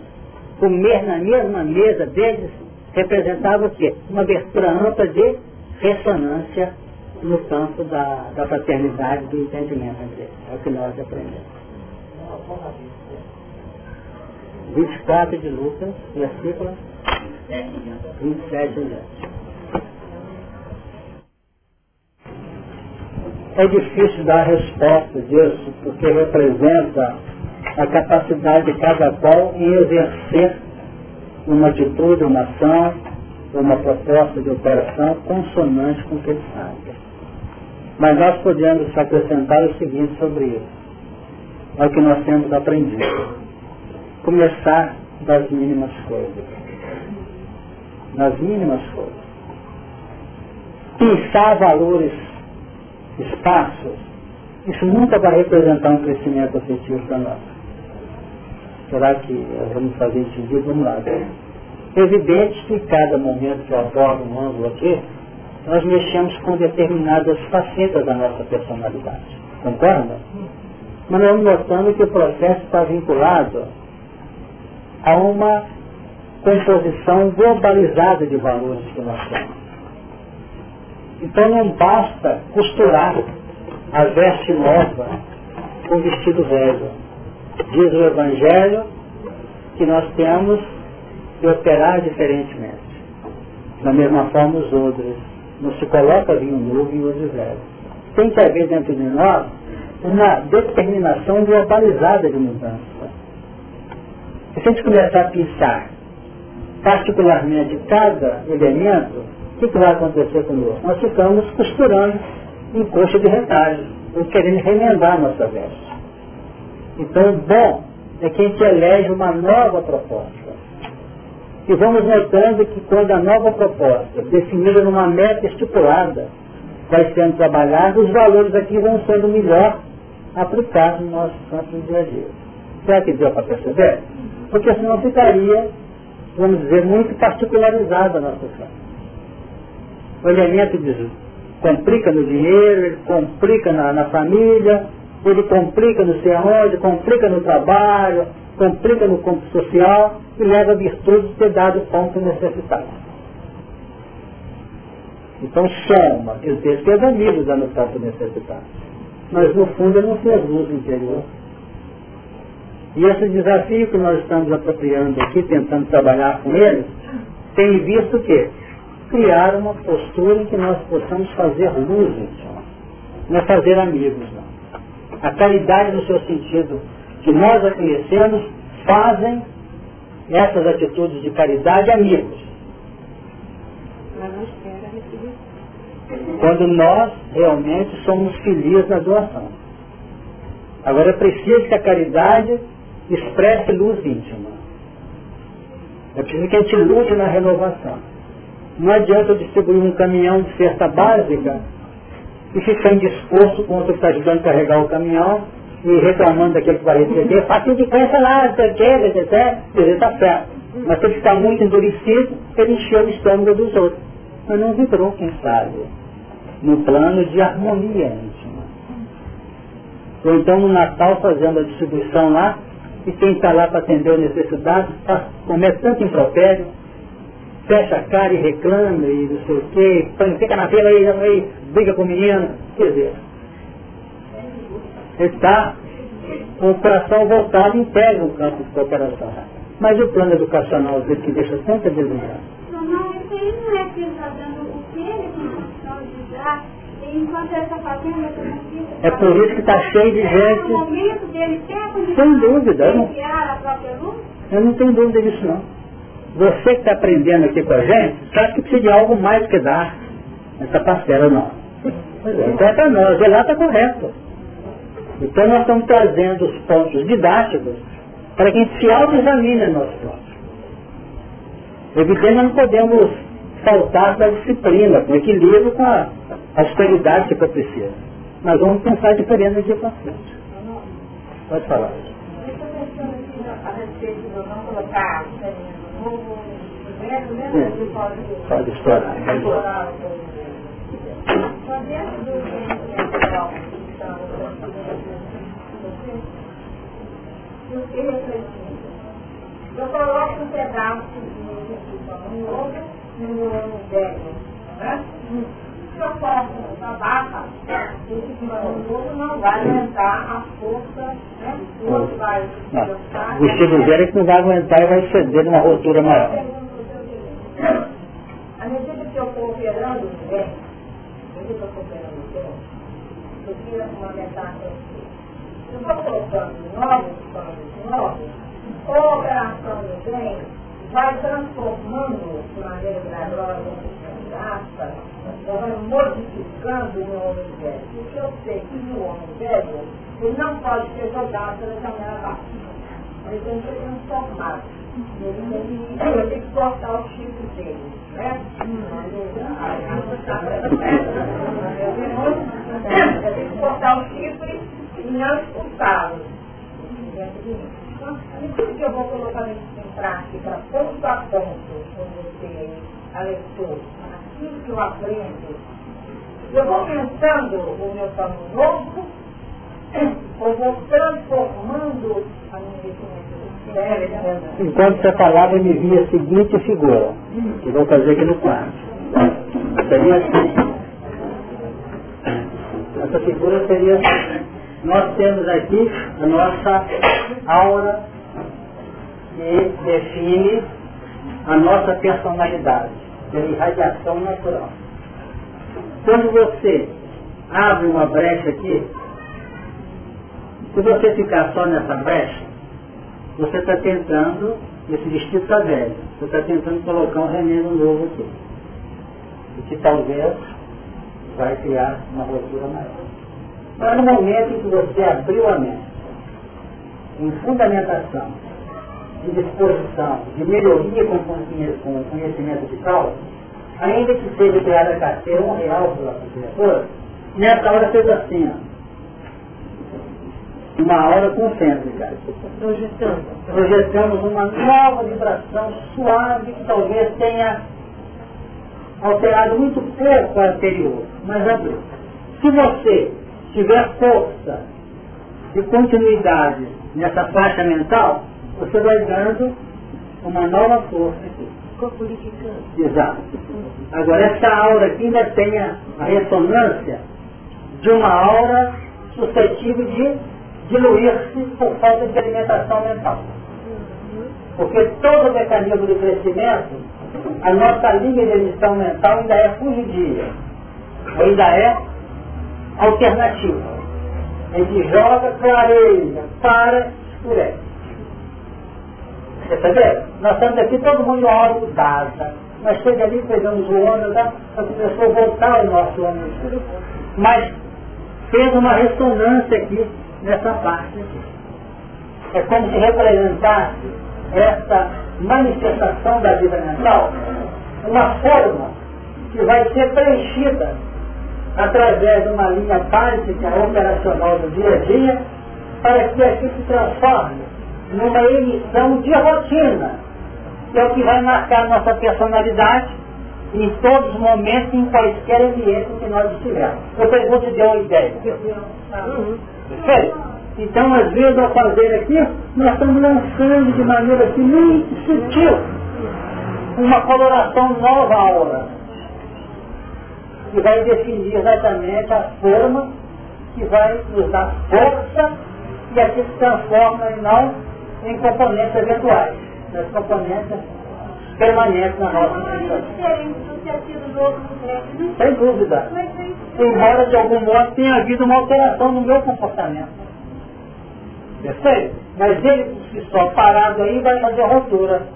Comer na mesma mesa deles representava o quê? Uma abertura ampla de ressonância no campo da, da fraternidade, do entendimento entre eles. É o que nós aprendemos. 24 de Lucas, versículo 27 em diante. É difícil dar resposta disso, porque representa a capacidade de cada qual em exercer uma atitude, uma ação, uma proposta de operação consonante com o que ele sabe. Mas nós podemos acrescentar o seguinte sobre isso. É o que nós temos aprendido. Começar das mínimas coisas. Das mínimas coisas. Pensar valores espaços, isso nunca vai representar um crescimento afetivo para nós. Será que vamos fazer entendido? Vamos lá. É evidente que cada momento que eu abordo um ângulo aqui, nós mexemos com determinadas facetas da nossa personalidade. Concorda? Mas nós notando que o processo está vinculado a uma composição globalizada de valores que nós temos. Então não basta costurar a veste nova com vestido velho. Diz o Evangelho que nós temos que operar diferentemente. Da mesma forma os outros. Não se coloca vinho novo e outro velho. Tem que haver dentro de nós uma determinação globalizada de mudança. Se a gente começar a pensar particularmente cada elemento, o que, que vai acontecer conosco? Nós ficamos costurando em coxa de retalho, querendo remendar a nossa veste. Então, o bom é que a gente elege uma nova proposta. E vamos notando que quando a nova proposta, definida numa meta estipulada, vai sendo trabalhada, os valores aqui vão sendo melhor aplicados no nosso campo do dia a dia. Será que deu para perceber? Porque senão ficaria, vamos dizer, muito particularizada a nossa campo. O elemento diz, complica no dinheiro, complica na, na família, ele complica não sei aonde, complica no trabalho, complica no campo social e leva a virtude de ter dado ponto necessitado. Então soma, ele tem seus amigos dando ponto necessitado. Mas no fundo ele não fez luz interior. E esse desafio que nós estamos apropriando aqui, tentando trabalhar com ele, tem visto que criar uma postura em que nós possamos fazer luz, não é fazer amigos. A caridade no seu sentido que nós a conhecemos fazem essas atitudes de caridade amigos. Quando nós realmente somos felizes na doação. Agora é preciso que a caridade expresse luz íntima. É preciso que a gente lute na renovação. Não adianta eu distribuir um caminhão de cesta básica e ficar indisposto com o que está ajudando a carregar o caminhão e reclamando daquele que vai receber, faça de crença lá, que, etc. Ele está certo. Mas se ele está muito endurecido, ele encheu o estômago dos outros. Mas não vibrou, quem sabe, no plano de harmonia íntima. Ou então no Natal fazendo a distribuição lá, e quem está lá para atender a necessidade, tá, comete tanto impropério, fecha a cara e reclama e não sei o quê, fica na fila aí, aí, briga com o menino. Quer dizer, está com o coração voltado integra o campo de cooperação. Mas o plano educacional dele que deixa sempre a desejar. Não, isso aí não é que ele está dando o que ele tem de dar, enquanto ele está fazendo essa. É por isso que está cheio de gente. No a condição Sem dúvida, de não. Eu não tenho dúvida disso não. Você que está aprendendo aqui com a gente, sabe que precisa de algo mais que dar essa parcela não. É, então é para nós, lá está correto. Então nós estamos trazendo os pontos didáticos para que a gente se autoexamine nosso próprio. Evidente, nós não podemos faltar da disciplina, com equilíbrio com a austeridade que preciso. Mas vamos pensar diferente daqui para frente. Pode falar. eu estou pensando aqui a respeito de não colocar o novo instrumento, né? Pode estourar. Pode explorar Eu coloco um pedaço de outro e no ano velho. Se eu coloco uma barra, esse outro não vai aumentar a força, né? o outro vai. O vestido zero é que não vai aguentar e vai ceder numa rotura maior. À medida que eu estou operando o à medida eu estou operando o bem, eu uma metáfora. Eu estou colocando novos planos novos, a operação do bem vai transformando de maneira milagrosa e aspas, vai modificando o homem velho. Porque eu sei que o homem velho, ele não pode ser jogado pela janela baixa. Ele tem que ser transformado. Ele tem que cortar o chifre dele. Ele tem que cortar o chifre e não expulsá-lo. À medida que eu vou isso em prática, ponto a ponto, com você, a leitura, aquilo que eu aprendo, eu vou pensando o meu caminho novo, ou vou transformando a minha vestimenta. Enquanto você falava, me via a seguinte figura, que vou fazer aqui no quadro. Seria assim. Essa figura seria assim. Nós temos aqui a nossa aura que define a nossa personalidade, pela irradiação natural. Quando você abre uma brecha aqui, se você ficar só nessa brecha, você está tentando, esse vestido está velho, você está tentando colocar um remendo novo aqui. E que talvez vai criar uma rotura maior. Mas no momento em que você abriu a mente, em fundamentação, de disposição, de melhoria com o conhecimento de causa, ainda que seja criada a carteira um real pela criatura, nessa hora fez assim, ó uma aura concêntrica. Projetando. Projetamos uma nova vibração suave que talvez tenha alterado muito pouco a anterior, mas abriu. Se você tiver força e continuidade nessa faixa mental, você vai dando uma nova força aqui. Exato. Agora, essa aura aqui ainda tem a ressonância de uma aura suscetível de diluir-se por falta de alimentação mental. Porque todo o mecanismo de crescimento, a nossa linha de emissão mental ainda é fugidia, ainda é alternativa. A gente joga, clareia, para, escurece. Percebeu? Nós estamos aqui todo mundo em hora dada. Nós chegamos ali, pegamos o ônibus, tá? a voltar o nosso ônibus. Mas fez uma ressonância aqui nessa parte aqui. É como se representasse essa manifestação da vida mental, uma forma que vai ser preenchida através de uma linha básica operacional do dia a dia, para que aqui se transforme numa emissão de rotina, que é o que vai marcar nossa personalidade em todos os momentos, em quaisquer ambientes que nós estivermos. Eu pergunto de uma ideia. Uhum. Então, às vezes, ao fazer aqui, nós estamos lançando de maneira assim, muito sutil uma coloração nova à aura, que vai definir exatamente a forma que vai nos dar força e aqui se transforma e não em componentes eventuais, mas componentes permanentes na nossa vida. Sem dúvida embora de algum modo tenha havido uma alteração no meu comportamento. Perfeito? Mas ele por si só parado aí vai fazer ruptura.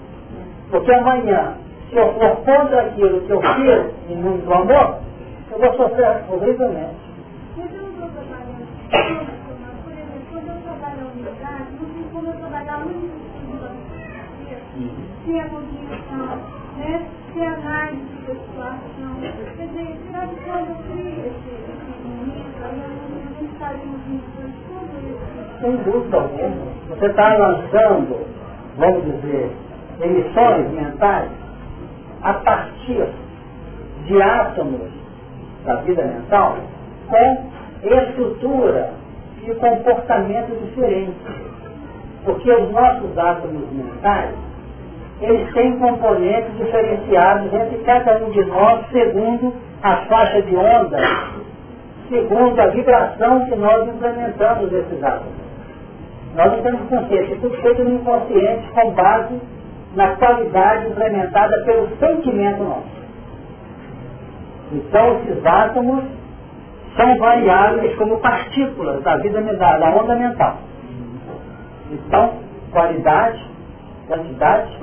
Porque amanhã, se eu for contra aquilo que eu fiz em nome do amor, eu vou sofrer horrivelmente. Mas eu não estou trabalhando. Por exemplo, quando sem dúvida alguma. Você está lançando, vamos dizer, emissões mentais a partir de átomos da vida mental com estrutura e comportamento diferente. Porque os nossos átomos mentais, eles têm componentes diferenciados entre cada um de nós segundo a faixa de onda, segundo a vibração que nós implementamos nesses átomos. Nós não temos consciência, tudo feito no inconsciente com base na qualidade implementada pelo sentimento nosso. Então esses átomos são variáveis como partículas da vida da, da onda mental. Então, qualidade, quantidade,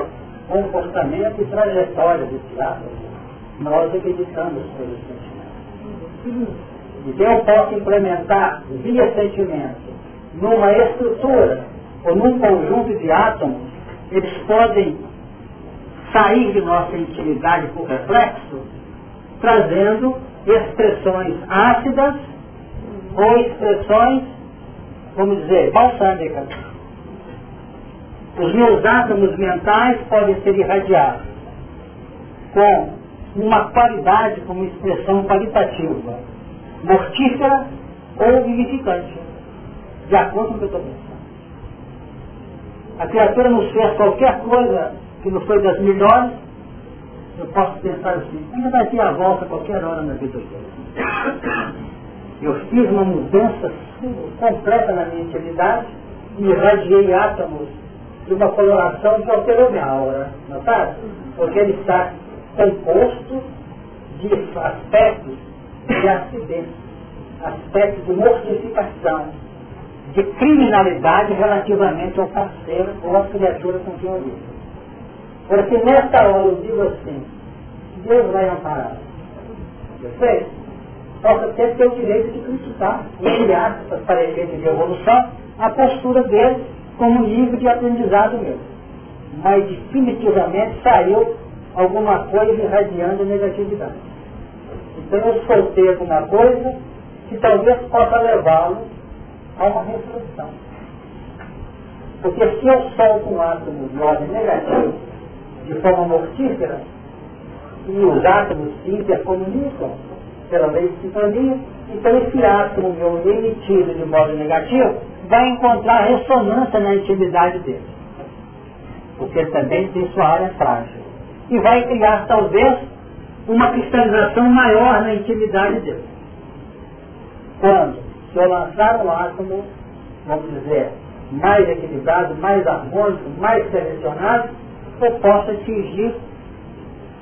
comportamento e trajetória desses átomos, nós acreditamos pelos sentimentos. Então eu posso implementar via sentimento numa estrutura ou num conjunto de átomos, eles podem sair de nossa intimidade por reflexo, trazendo expressões ácidas ou expressões, vamos dizer, balsâmicas. Os meus átomos mentais podem ser irradiados com uma qualidade, como expressão qualitativa, mortífera ou vivificante de acordo com o que eu estou pensando. A criatura nos fez qualquer coisa que não foi das melhores, eu posso pensar assim, ainda vai ter a volta qualquer hora na vida dele. Eu fiz uma mudança completa na minha intimidade e irradiei átomos de uma coloração que alterou minha aura, notaram? Porque ele está composto de aspectos de acidente, aspectos de mortificação, de criminalidade relativamente ao parceiro ou à criatura com quem eu vivo. Porque nesta hora eu digo assim, Deus vai amparar. Só que até ter o direito de criticar, entre aspas, para efeito de evolução, a postura dele como livro de aprendizado meu. Mas definitivamente saiu alguma coisa irradiando negatividade. Então eu soltei alguma coisa que talvez possa levá-lo a uma reflexão. Porque se eu solto um átomo de ordem negativa de forma mortífera, e os átomos se intercomunicam pela lei de sintonia, então esse átomo meu emitido de modo negativo vai encontrar ressonância na intimidade dele. Porque também tem sua área frágil. E vai criar talvez uma cristalização maior na intimidade dele. Quando, se eu lançar um átomo, vamos dizer, mais equilibrado, mais harmônico, mais selecionado, eu posso atingir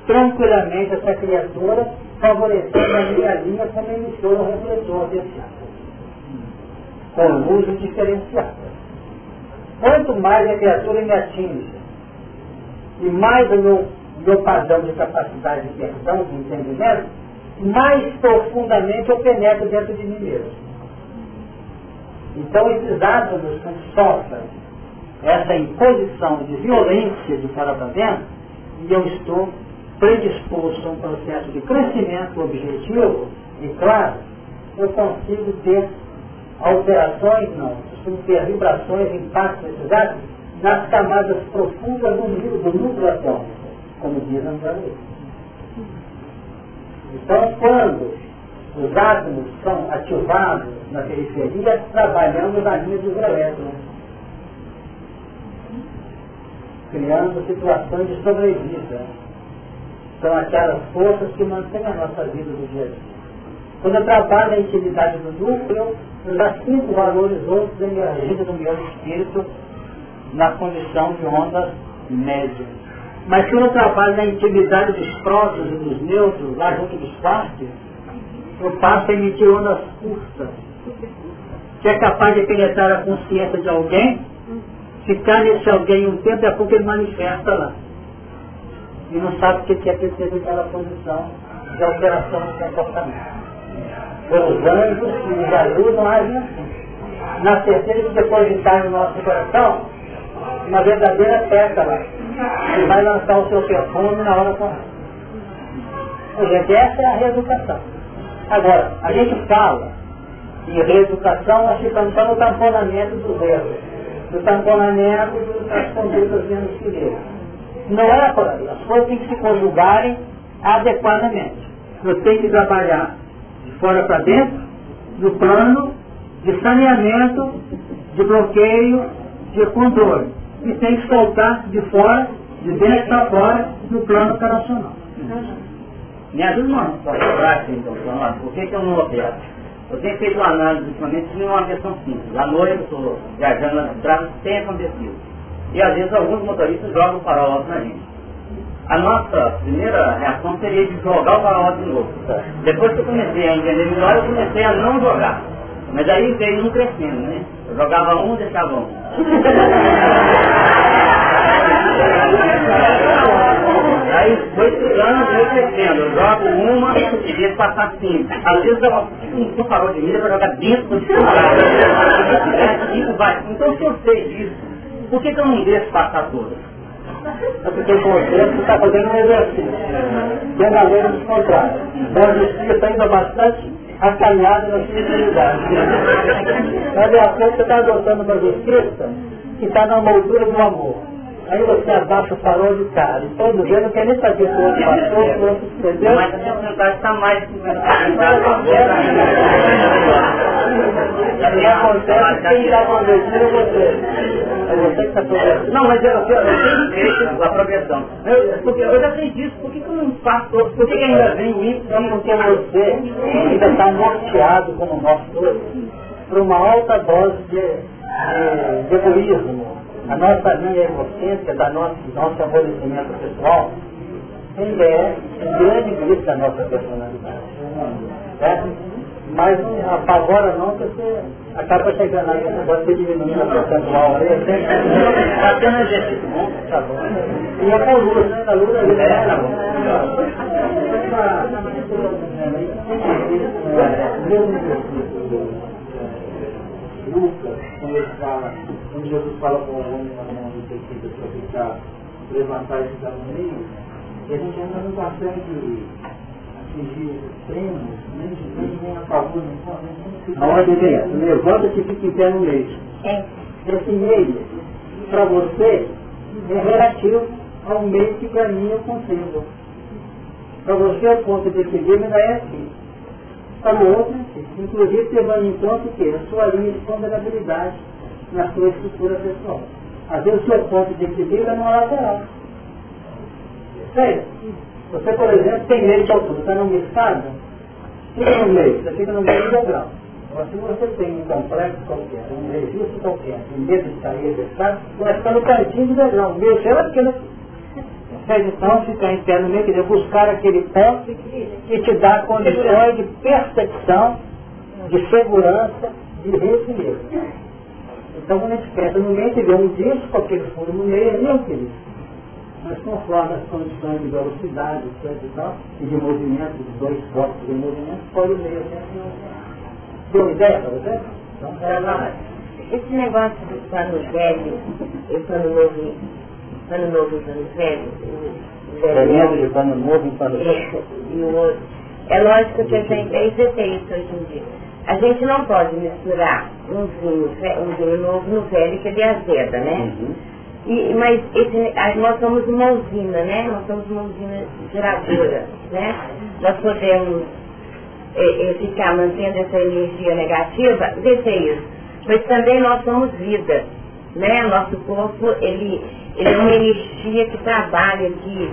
tranquilamente essa criatura, favorecendo a minha linha como emissor ou refletor desse átomo. Com uso diferenciado. Quanto mais a criatura me atinge, e mais o meu, meu padrão de capacidade de perdão, de entendimento, mais profundamente eu penetro dentro de mim mesmo. Então esses átomos que sofrem essa imposição de violência de fora para dentro, e eu estou predisposto a um processo de crescimento objetivo, e claro, eu consigo ter alterações, não, ter vibrações, impactos desses átomos nas camadas profundas do, do núcleo atômico, como diz André. Então, quando os átomos são ativados na periferia, trabalhamos na linha dos elétrons, criando situações de sobrevida. São aquelas forças que mantêm a nossa vida do dia a dia. Quando eu trabalho na intimidade do núcleo, eu já sinto valores outros emergindo no meu espírito na condição de ondas médias. Mas quando eu trabalho na intimidade dos próprios e dos neutros, lá junto dos quartos, eu passo a emitir ondas curtas, que é capaz de penetrar a consciência de alguém, ficar nesse alguém um tempo, e a pouco ele manifesta lá. E não sabe o que é perceber aquela posição de alteração de comportamento. Os anjos que nos ajudam agem assim. Na certeza de depositar no nosso coração uma verdadeira pétala vai lançar o seu perfume na hora correta. Gente, essa é a reeducação. Agora, a gente fala em reeducação, nós ficamos só no tamponamento dos erros, no tamponamento das condutas menos queridas. Não é por aí. As coisas têm que se conjugarem adequadamente. Eu tenho que trabalhar de fora para dentro, no plano de saneamento, de bloqueio, de controle. E tem que soltar de fora, de dentro para fora, no plano operacional. Me ajuda uma prática, então, por que, que eu não opero? Eu tenho feito uma análise ultimamente de uma questão simples. À noite eu estou viajando nas estradas, tem acontecido. E às vezes alguns motoristas jogam o farol alto na gente. A nossa primeira reação seria de jogar o farol de novo. Depois que eu comecei a entender melhor, eu comecei a não jogar. Mas aí veio um crescendo, né? Eu jogava um, deixava um. Aí foi tirando, foi crescendo. Eu jogo uma e deixo passar cinco. Às vezes eu um farol de milha para jogar dentro do celular. Então se eu sei disso, por que, que eu não deixo passar todas? É porque o conceito está fazendo um exercício. Tem uma lei dos contrários. Então a justiça ainda bastante acalhada na sua utilidade. Mas de acordo você está adotando uma justiça que está na moldura do amor. Aí você abaixa o farol de cara. E todo dia não quer nem saber se o outro passou, se o outro entendeu. Mas a porcentagem está mais de 50%. O que acontece quem está convencido é você. É você que está convencido. Não, mas eu, eu, eu tenho à progressão. Eu, porque eu já sei disso, por que, que eu não faço? Por que, que ainda vem isso? Não porque você ainda está norteado como nós todos por uma alta dose de, de, de egoísmo a nossa linha egocêntrica, da nosso, nosso aborrecimento pessoal, ele é um grande grito da nossa personalidade. Mas não apavora não que você acaba chegando aí, pode ser diminuindo a percentual aí, está tendo exercício bom, tá bom. E a coluna, né? A ali, é, tá bom. Lucas, quando ele fala, quando Jesus fala com o homem na mão do tecido para ficar, levantar e ficar no meio, e a gente ainda não consegue atingir os extremos, nem de nem, nem a favor, nem contra. A ordem é essa, levanta-te e fica em pé no meio. É. Esse meio, para você, é relativo ao meio que caminha com o símbolo. Para você, o ponto de equilíbrio não é assim. Para o outro, é assim. Inclusive, levando em conta o quê? A sua linha de ponderabilidade na sua estrutura pessoal. Às vezes, o seu ponto de equilíbrio é no lateral. Sério? Você, por exemplo, tem meio de altura, está numa escada, fica no meio, você fica no meio do degrau. Agora, se você tem um complexo qualquer, um registro qualquer, um medo de cair de escada, vai ficar no cantinho do degrau. O meu céu é pequeno aqui. então ficar em pé no meio, quer dizer, buscar aquele ponto que te dá condições de percepção, de segurança, de resiliência. Então, quando a gente pensa no meio, vê um disco, aquele furo no meio, ali é o que mas conforme as condições de velocidade, etc e tal, e de movimento, dos dois corpos de movimento, pode o meio até Deu uma ideia para você? Então, era lá. Esse negócio do pano velho e pano novo, pano novo e pano velho, Tremendo de pano novo e pano velho. E o outro. É lógico que a gente é isso hoje em dia. A gente não pode misturar um vinho, um vinho novo no velho que ele azeda, né? Uhum. E, mas esse, nós somos uma usina, né? Nós somos uma usina geradora, né? Nós podemos é, é, ficar mantendo essa energia negativa, deixa isso. Mas também nós somos vida, né? Nosso corpo, ele, ele é uma energia que trabalha, que,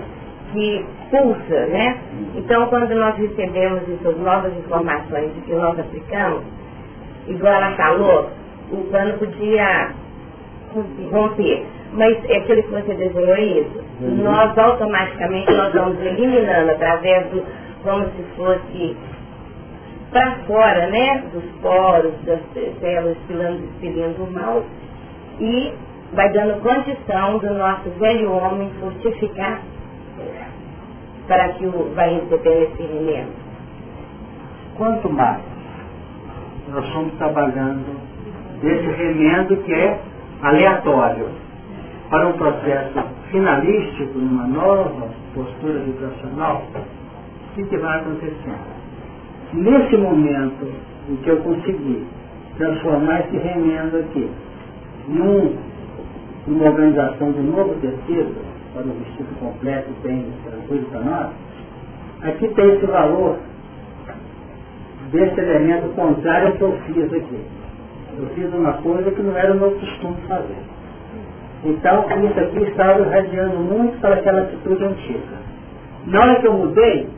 que pulsa, né? Então, quando nós recebemos essas novas informações que nós aplicamos, igual ela falou, o plano podia romper mas é aquilo que você desenhou isso, uhum. nós automaticamente nós vamos eliminando através do, como se fosse para fora, né, dos poros, das células expilando, expelindo o mal, e vai dando condição do nosso velho homem fortificar para que o, vai receber esse remendo. Quanto mais nós estamos trabalhando desse remendo que é aleatório, para um processo finalístico, numa nova postura vibracional, o que, vai acontecendo? Nesse momento em que eu consegui transformar esse remendo aqui num, numa organização de novo tecido, para um vestido completo, bem tranquilo para nós, aqui tem esse valor desse elemento contrário ao que eu fiz aqui. Eu fiz uma coisa que não era o meu costume fazer. Então, isso aqui estava irradiando muito para aquela atitude antiga. Na hora que eu mudei,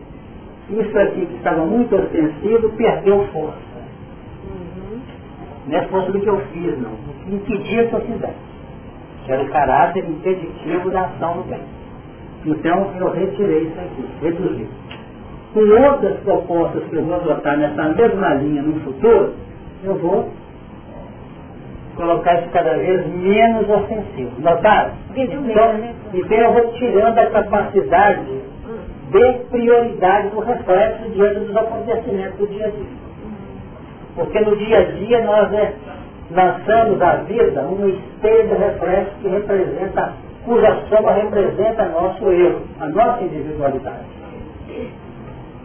isso aqui que estava muito ostensivo perdeu força. Uhum. Não é força do que eu fiz, não. O que impedia que eu fizesse. Que era o caráter impeditivo da ação do bem. Então, eu retirei isso aqui, reduzi. Com outras propostas que eu vou adotar nessa mesma linha no futuro, eu vou colocar isso cada vez menos ofensivo. Notaram? Então, né? então eu vou tirando a capacidade de prioridade do reflexo diante dos acontecimentos do dia a dia. Porque no dia a dia nós é, lançamos a vida um espelho de reflexo que representa, cuja soma representa nosso eu, a nossa individualidade.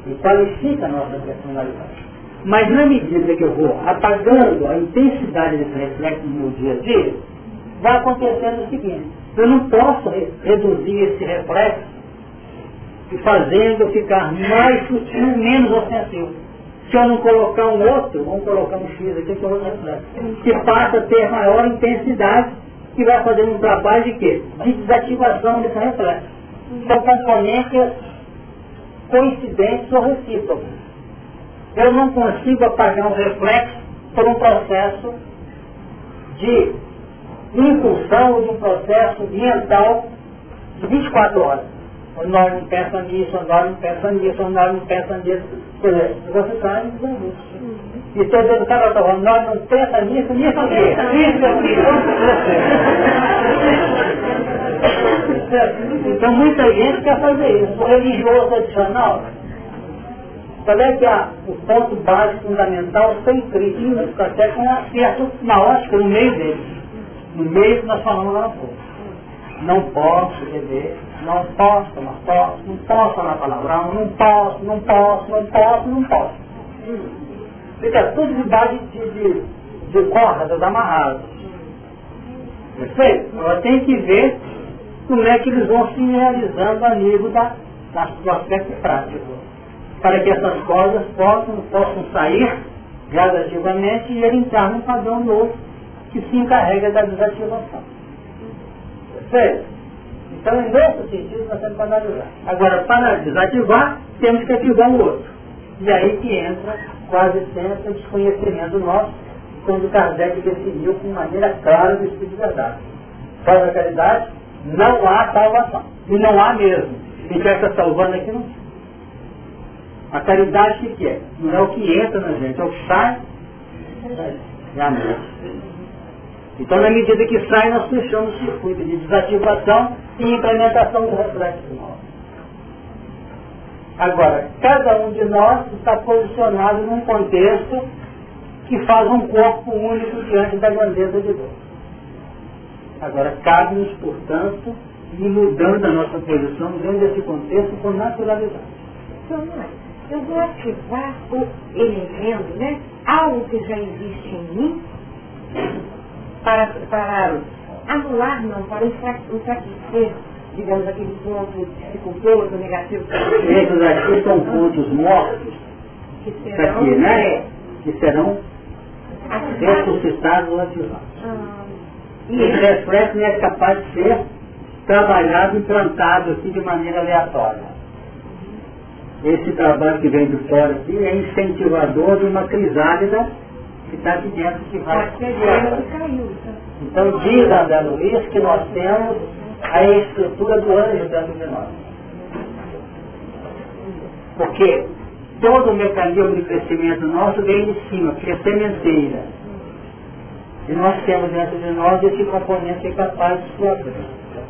E qualifica a nossa personalidade. Mas na medida que eu vou apagando a intensidade desse reflexo no meu dia a dia, vai acontecendo o seguinte, eu não posso reduzir esse reflexo e fazendo ficar mais sutil, menos ofensivo. Se eu não colocar um outro, vamos colocar um X aqui que é outro reflexo, que passa a ter maior intensidade, que vai fazer um trabalho de quê? De desativação desse reflexo. São componentes coincidentes ou recíprocos eu não consigo apagar um reflexo por um processo de impulsão ou de um processo mental de 24 horas. O nós não pensa nisso, o nós não pensa nisso, o nós não pensa nisso. Quer dizer, você está em E estou dizendo para o falando, nós não pensa nisso, nisso aqui. Isso aqui. Então muita gente quer fazer isso. O religioso tradicional, qual é que é o ponto básico fundamental sem crítica, até com acerto na ótica, no meio deles. No meio que nós falamos lá pouco. Não posso beber, não posso tomar posso, não posso falar palavrão, não posso, não posso, não posso, não posso. Fica tudo debaixo de, de, de cordas amarradas. Perfeito? Agora tem que ver como é que eles vão se realizando a nível da, da, do aspecto prático. Para que essas cordas possam, possam sair gradativamente e ele entrar num padrão novo que se encarrega da desativação. Perfeito? Então, nesse sentido, nós temos que analisar. Agora, para desativar, temos que ativar o outro. E aí que entra quase sempre o desconhecimento nosso, quando Kardec definiu com maneira clara do Espírito de verdade. Fora da caridade, não há salvação. E não há mesmo. Quem quer estar salvando aqui não. A caridade o que é? Não é o que entra na gente, é o que sai. É a. Então, na medida que sai, nós fechamos o circuito de desativação e implementação do reflexo nosso. Agora, cada um de nós está posicionado num contexto que faz um corpo único diante da grandeza de Deus. Agora, cabe-nos, portanto, ir mudando a nossa posição dentro desse contexto com naturalidade. Então, eu vou ativar o elemento, né? Algo que já existe em mim, para, para anular, não, para enfraquecer digamos, aquele ponto dificultoso, negativo. Esses aqui são pontos mortos, que serão, aqui, né? É. Que serão ressuscitados ou ativados. Ah, e esse reflexo não é capaz de ser trabalhado, implantado assim de maneira aleatória. Esse trabalho que vem de fora aqui é incentivador de uma crisálida que está aqui dentro que vai. Tá? Então diz André Luiz que nós temos a estrutura do anjo dentro de nós. Porque todo o mecanismo de crescimento nosso vem de cima, porque é sementeira. E nós temos dentro de nós esse componente que é capaz de se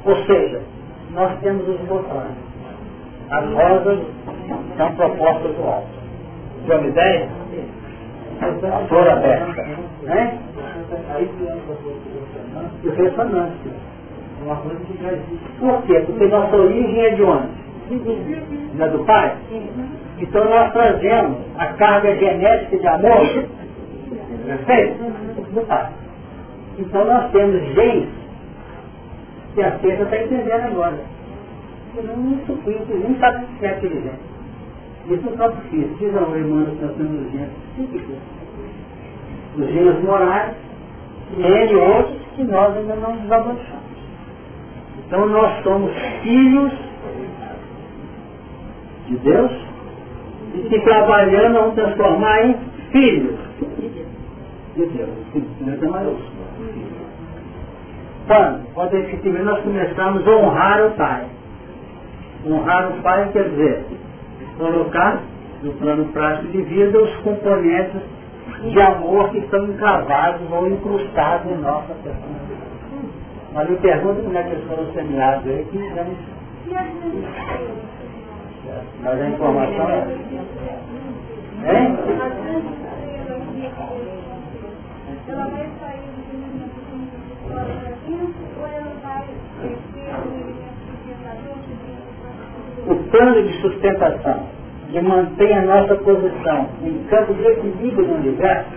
Ou seja, nós temos os botões. As rosas são propostas do alto. Tem uma ideia? A flor aberta. Né? E o ressonante. Uma coisa que já existe. Por quê? Porque nossa origem é de onde? Não é do Pai? Então nós trazemos a carga genética de amor, perfeito? Do Pai. Então nós temos genes que a Pedro está entendendo agora. Ele não suplica, nem sabe o que é aquele gene. Isso é próprio físico. Diz a Emmanuel tratando dos genes psíquicos. Os genes morais ele outros que nós ainda não nos avançamos. Então nós somos filhos de Deus e que trabalhando vamos transformar em filhos de Deus. Deus é maiúsculo. Quando? Quando efetivamente nós começamos a honrar o Pai. Honrar o Pai quer dizer colocar no plano prático de vida os componentes de amor que estão encravados ou incrustados em nossa personalidade. Mas me pergunta como é que eles foram semeados aí, que já não... Mas a informação é... Hein? Ela vai o plano de sustentação, de manter a nossa posição em campo de equilíbrio no universo,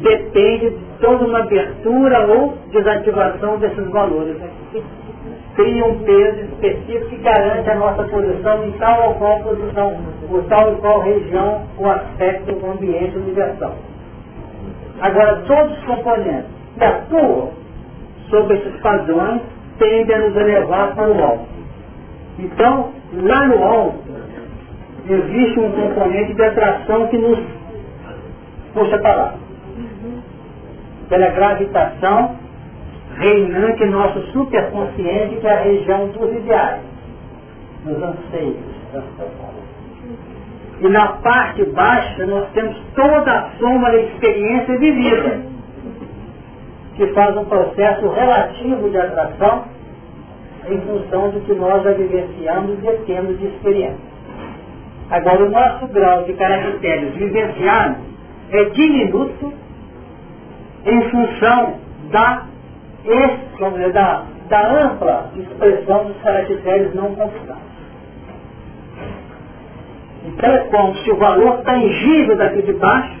depende de toda uma abertura ou desativação desses valores. Cria um peso específico que garante a nossa posição em tal ou qual posição, ou tal ou qual região, ou aspecto, ou ambiente universal. Agora, todos os componentes que atuam sobre esses padrões tendem a nos elevar para o alto. Então, lá no alto, existe um componente de atração que nos puxa para lá. Pela gravitação reinante em nosso superconsciente, que é a região dos ideais, dos anseios, E na parte baixa nós temos toda a soma da experiência vivida, que faz um processo relativo de atração em função do que nós já vivenciamos e temos de experiência. Agora, o nosso grau de caracteres vivenciados é diminuto em função da, dizer, da, da ampla expressão dos caracteres não conquistados. Então é como se o valor tangível daqui de baixo,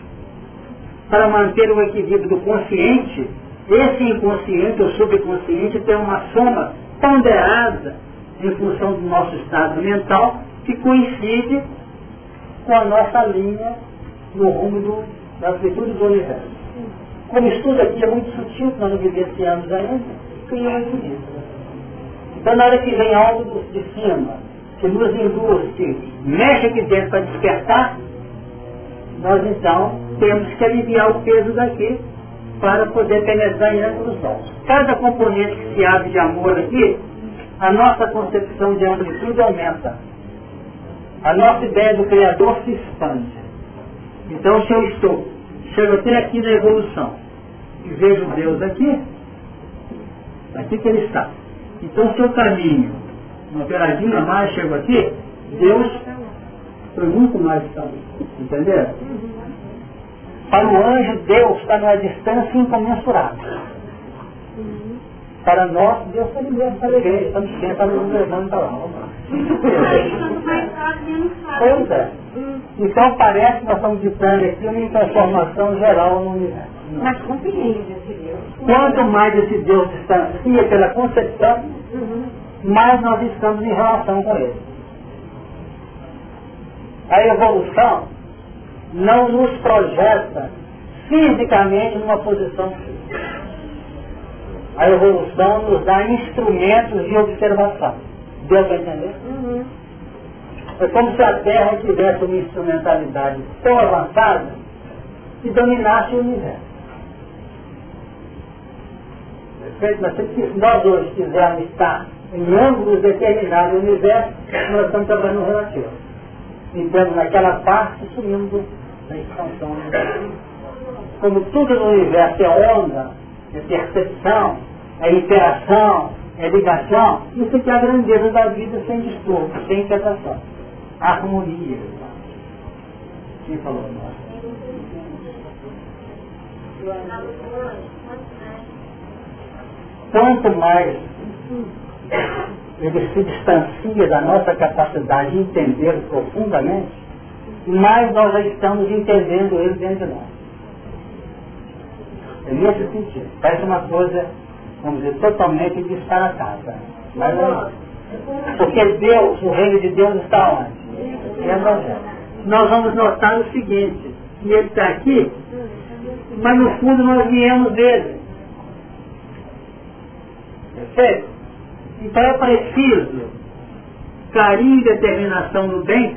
para manter o equilíbrio do consciente, esse inconsciente ou subconsciente tem uma soma ponderada em função do nosso estado mental que coincide com a nossa linha no rumo do, da amplitude do universo. Como estudo aqui é muito sutil, nós não vivenciamos ainda, cria um equilíbrio. Então na hora que vem algo de cima, que nos induz, que mexe aqui dentro para despertar, nós então temos que aliviar o peso daqui para poder penetrar em ambos os Cada componente que se abre de amor aqui, a nossa concepção de amplitude aumenta. A nossa ideia do Criador se expande. Então se eu estou, chego até aqui na evolução e vejo Deus aqui, aqui que ele está. Então se eu caminho uma peladinha mais, chego aqui, Deus foi muito mais estado. Entendeu? Para o anjo, Deus está numa distância incomensurável. Para nós, Deus está mesmo está levando, estamos sempre está nos levando para lá. Pois é. Então parece que nós estamos ditando aqui uma transformação geral no universo. Mas compreende esse Deus. Quanto mais esse Deus distancia pela concepção, mais nós estamos em relação com ele. A evolução não nos projeta fisicamente numa posição física. A evolução nos dá instrumentos de observação. Deu para entender? Uhum. É como se a Terra tivesse uma instrumentalidade tão avançada que dominasse o universo. Perfeito? Mas se nós hoje quisermos estar em ângulos determinados do universo, nós estamos trabalhando no relativo. Então, naquela parte, sumimos expansão. Como tudo no universo é onda, é percepção, é interação, é ligação, isso que é a grandeza da vida sem distúrbio, sem inquietação. Harmonia. Quem falou? Quanto mais ele se distancia da nossa capacidade de entender profundamente, mais nós já estamos entendendo ele dentro de nós. É nesse sentido. Parece uma coisa, vamos dizer, totalmente disparatada. Mas não. Porque Deus, o reino de Deus está onde? Nós vamos notar o seguinte, que ele está aqui, mas no fundo nós viemos dele. Perfeito? Então é preciso carinho e determinação no bem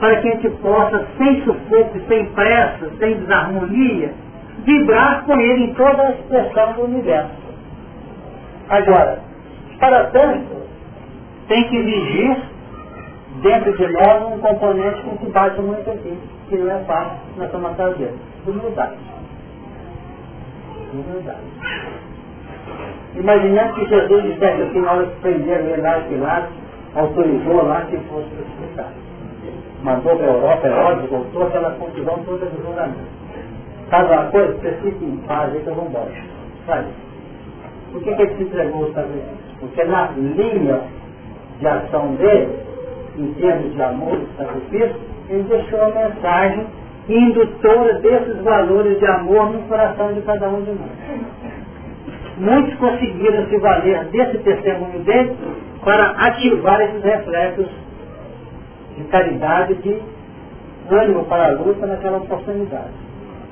para que a gente possa, sem sufoco, sem pressa, sem desarmonia, vibrar com ele em toda a expressão do universo. Agora, para tanto, tem que vigir dentro de nós um componente que se bate muito aqui, que não é fácil na tomação dele. Humildade. Humildade. Imaginando que Jesus dissesse assim, na hora de prender ele lá, Pilatos, autorizou lá que fosse crucificado. Mandou para a Europa, é óbvio, voltou aquela confusão toda de julgamento. Sabe uma coisa? Você fica em paz aí que eu vou embora. Sabe? Por que, que ele se entregou os Estados Porque na linha de ação dele, em termos de amor e sacrifício, ele deixou a mensagem indutora desses valores de amor no coração de cada um de nós muitos conseguiram se valer desse testemunho dele para ativar esses reflexos de caridade, de ânimo para a luta naquela oportunidade.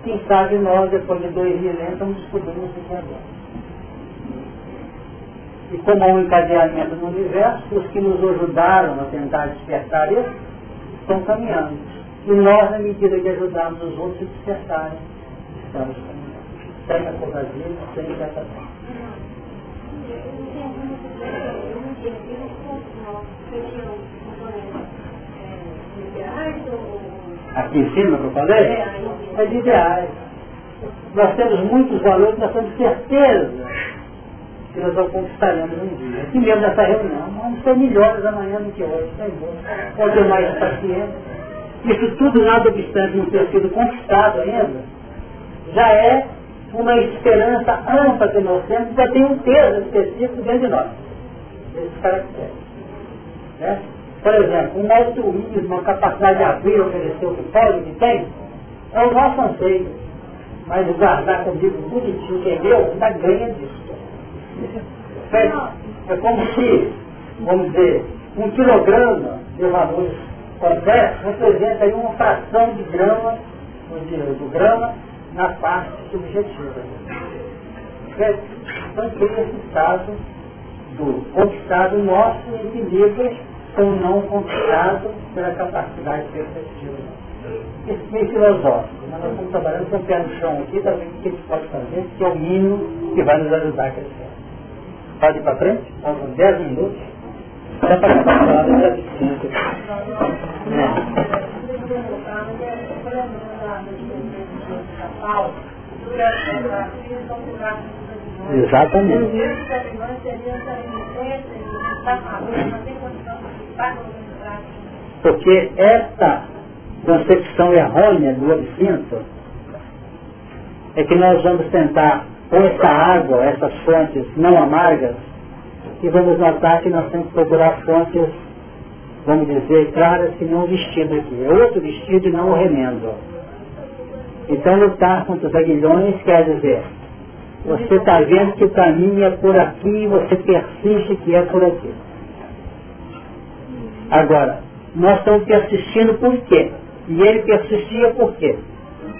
Quem sabe nós, depois de dois milênios, descobrindo o que é agora. E como há um encadeamento no universo, os que nos ajudaram a tentar despertar isso, estão caminhando. E nós, na medida que ajudamos os outros a despertarem, estamos caminhando. Sem a covardia, sem a aqui em cima eu falei, é de ideais. Nós temos muitos valores, nós temos certeza que nós o conquistaremos um dia. Aqui mesmo nessa reunião, vamos ser melhores amanhã do que hoje, sem dúvida. Pode ter mais paciência. Isso tudo, nada obstante não ter sido conquistado ainda, já é uma esperança ampla que nós temos, já tem um peso específico dentro de nós. Esses caracteres. Né? Por exemplo, um altruísmo, uma capacidade de abrir, oferecer o que pode, o que tem, é o nosso anseio. Mas guardar comigo bonitinho, quem deu, ainda ganha disso. É, é como se, vamos dizer, um quilograma de valores complexos representa aí uma fração de grama, do grama, na parte subjetiva. Então tem esse estado do conquistado nosso equilíbrio com o não conquistado pela capacidade perceptiva. Isso é meio filosófico, mas nós estamos trabalhando com o pé no chão aqui para ver o que a gente pode fazer, que é o mínimo que vai nos ajudar a crescer. Pode ir para frente? Faltam 10 minutos. Dá para a palavra Exatamente. Porque esta concepção errônea do absinto é que nós vamos tentar com essa água, essas fontes não amargas, e vamos notar que nós temos que procurar fontes, vamos dizer, claras que não o vestido aqui. É outro vestido e não o remendo. Então lutar contra os aguilhões quer dizer, você está vendo que o caminho é por aqui e você persiste que é por aqui. Agora, nós estamos persistindo por quê? E ele persistia por quê?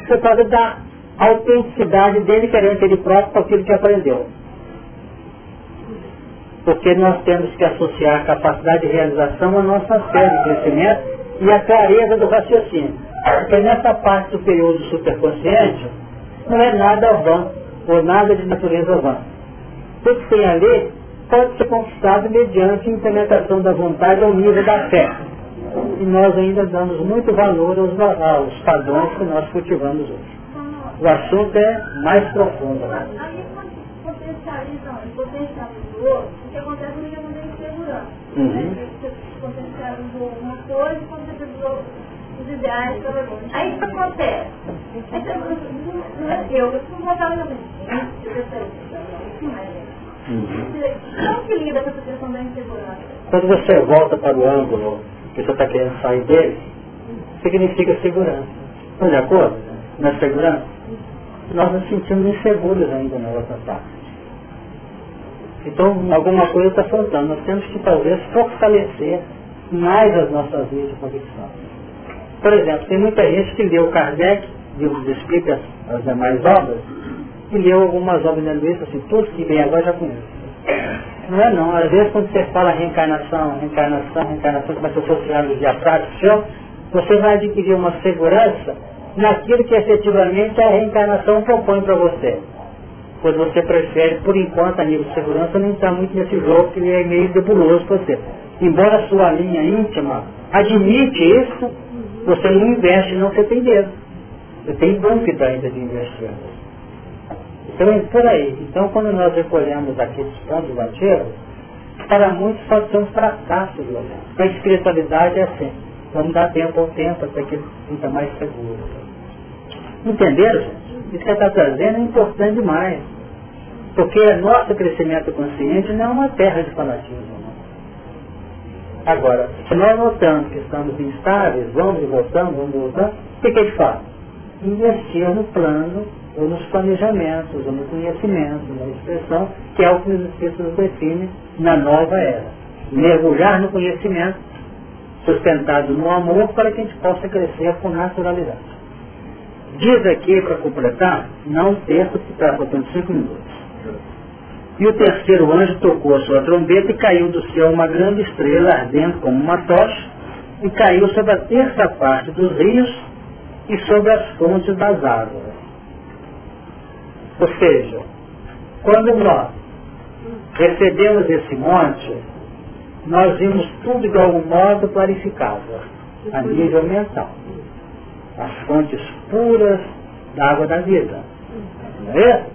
Por causa da autenticidade dele querendo ele próprio com aquilo que aprendeu. Porque nós temos que associar a capacidade de realização à nossa fé de crescimento e a clareza do raciocínio. Porque nessa parte superior do superconsciente não é nada vã, ou nada de natureza vã. Tudo que tem ali pode ser conquistado mediante a implementação da vontade ao nível da fé. E nós ainda damos muito valor aos, aos padrões que nós cultivamos hoje. O assunto é mais profundo. Né? Aí quando potencializam e potencializam o outro, o que acontece é que muda a insegurança. Uhum. Né? Você potencializou uma coisa e potencializou os ideais. Aí o que acontece? Aí você não é eu, eu não voltava na minha Quando você volta para o ângulo que você está querendo sair dele, significa segurança. Estão de acordo? Na segurança? nós nos sentimos inseguros ainda na outra parte. Então, alguma coisa está faltando. Nós temos que, talvez, fortalecer mais as nossas vias de convicção. Por exemplo, tem muita gente que leu Kardec, livro dos Espíritos, as, as demais obras, e leu algumas obras da Luísa, assim, tudo que vem agora já conheço. Não é não. Às vezes, quando você fala reencarnação, reencarnação, reencarnação, começa a associar os diafragmas, você vai adquirir uma segurança naquilo que efetivamente a reencarnação propõe para você. Pois você prefere, por enquanto, a nível de segurança, nem estar muito nesse jogo que é meio debuloso para você. Embora a sua linha íntima admite isso, você não investe, não você tem medo. Você tem dúvida ainda de investir. Então por aí. Então quando nós recolhemos aqueles pontos batidos, para muitos pode ser um fracasso violento. A espiritualidade é assim. Vamos dar tempo ao tempo até que fica mais seguro. Entenderam, gente? Isso que está trazendo é importante demais. Porque nosso crescimento consciente não é uma terra de fanatismo. Não. Agora, se nós notamos que estamos instáveis, vamos e voltamos, vamos e voltamos, o que, que a gente faz? Investir no plano, ou nos planejamentos, ou no conhecimento, na expressão, que é o que os Espíritos definem na nova era. Mergulhar no conhecimento, sustentado no amor, para que a gente possa crescer com naturalidade. Diz aqui, para completar, não perca que está faltando cinco minutos. E o terceiro anjo tocou a sua trombeta e caiu do céu uma grande estrela ardendo como uma tocha e caiu sobre a terça parte dos rios e sobre as fontes das águas. Ou seja, quando nós recebemos esse monte, nós vimos tudo de algum modo clarificado, a nível mental. as fontes puras da água da vida. Não é?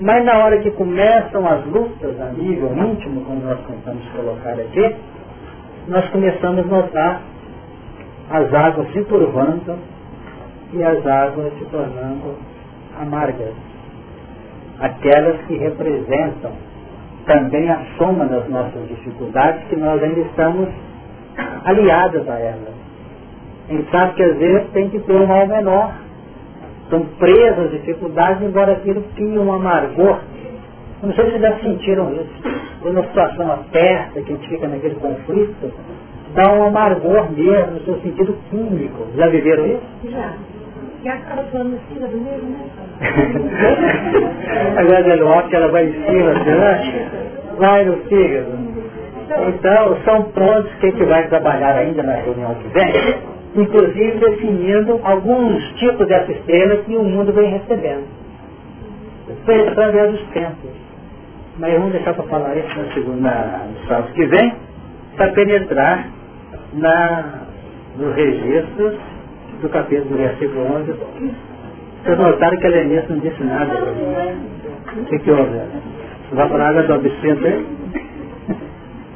Mas na hora que começam as lutas a nível íntimo, como nós tentamos colocar aqui, nós começamos a notar as águas se turvando e as águas se tornando amargas. Aquelas que representam também a soma das nossas dificuldades, que nós ainda estamos aliadas a elas. A gente sabe que às vezes tem que ter um mal menor. São presas dificuldades, embora aquilo tenha um amargor. não sei se vocês já sentiram isso. Quando a situação aperta, que a gente fica naquele conflito, dá um amargor mesmo, no seu sentido químico. Já viveram isso? Já. E né? Dando óbvio, ela vai em cima, né? vai no fígado. Então, são pontos que a gente vai trabalhar ainda na reunião que vem, inclusive definindo alguns tipos dessa estrela que o mundo vem recebendo. Através dos tempos. Mas vamos deixar para falar isso na segunda, no sábado que vem, para penetrar na, nos registros do capítulo do versículo 11. Vocês notaram que a Lenice não disse nada. O que, que houve? Vai para a água do absinto aí?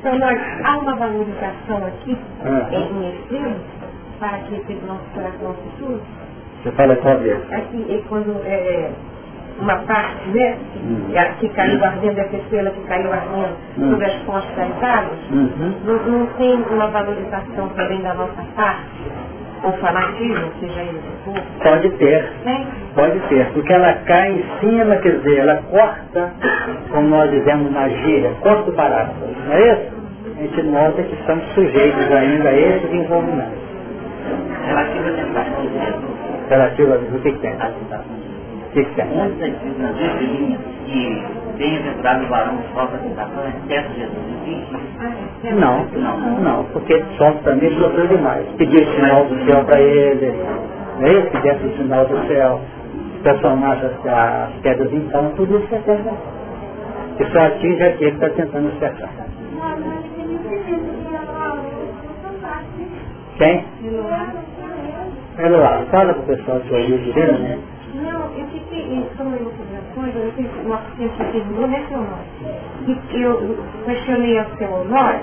Então, nós, há uma valorização aqui Ah. em extremo para que esse nosso coração se surja. Você fala qual vez? Aqui é quando é, uma parte, né, Hum. que, caiu ardendo, essa estrela que caiu ardendo Hum. sobre as fontes das águas, Uhum. não, não tem uma valorização também da nossa parte, ou fanatismo, seja ele o que for, Pode ter. tem? Pode ter, porque ela cai em cima, quer dizer, ela corta, como nós dizemos na gíria, corta o barato, não é isso? A gente nota que estamos sujeitos ainda a esses envolvimentos. Relativa à tentação de Jesus. Relativo a o que, que tem? O que tem? Que bem-aventurado o varão que sofre a tentação, exceto Jesus. Existe? Não, não, porque ele sofre também sofreu demais. Pedir o sinal do céu para ele, não é isso? Pedir o sinal do céu, transformar as, as pedras em pão, tudo isso é. Que só atinge aquele que está tentando acertar. Quem? Pera lá, fala pro pessoal que ouviu direito, né? Não, eu fiquei, como eu fiz uma ciência que terminou nesse honor. E eu questionei ao seu honor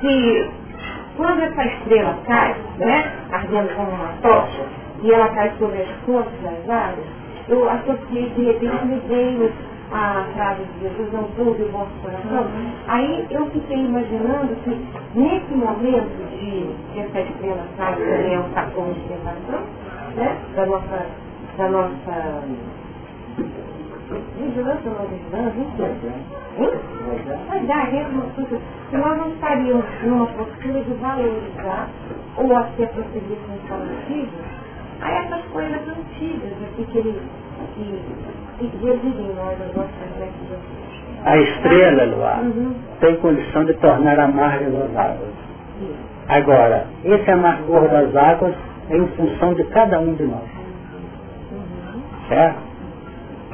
se quando essa estrela cai, né, ardendo como uma tocha, e ela cai sobre as fontes das águas, eu associei, de repente me veio a frase de Jesus, não tudo o vosso coração. Aí eu fiquei imaginando que nesse momento de que essa estrela cai, também é um sacão de tentação, né, da nossa, da nossa vigilância ou não vigilância, enfim. Hein? Mas dá coisa que nós não estaríamos numa postura de valorizar ou até prosseguir com o fanatismo a essas coisas antigas aqui que ele que, que residem em nós, as nossas métodos. A estrela, Luar, Uhum. tem condição de tornar amargas as águas. Agora, esse amargor das águas é em função de cada um de nós. Certo?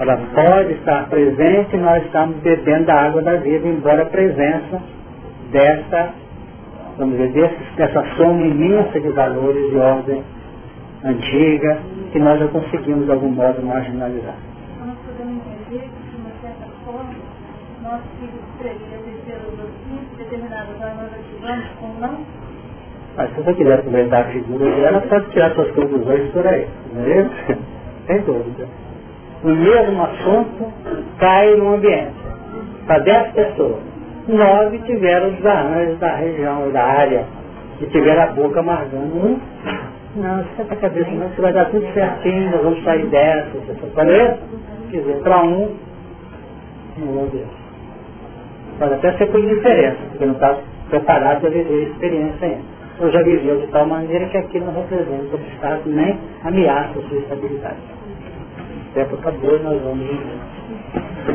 Ela pode estar presente e nós estamos bebendo da água da vida, embora a presença dessa, vamos dizer, dessa soma imensa de valores de ordem antiga, que nós já conseguimos de algum modo marginalizar. Nós podemos entender que, de uma certa forma, nós filhos presos pelos fins determinados a nós ativamos ou não, Mas se você quiser aproveitar a figura dela, pode tirar suas conclusões por aí. Não é isso? <laughs> Sem dúvida. O mesmo assunto cai no ambiente. Para dez pessoas. Nove tiveram os arranjos da região, da área, e tiveram a boca amargando. Um, não, esquenta a cabeça, não, você vai dar tudo certinho, nós vamos sair dessa. Falei? Quer dizer, para um, não vou ver. Pode até ser por indiferença, porque não está preparado para viver a experiência ainda. Ou já viveu de tal maneira que aquilo não representa obstáculo nem ameaça a sua estabilidade. Tempo acabou e nós vamos.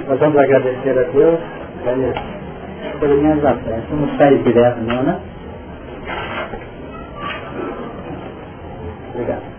Nós vamos agradecer a Deus né, pelo menos a frente. Não sai direto não, né? Obrigado.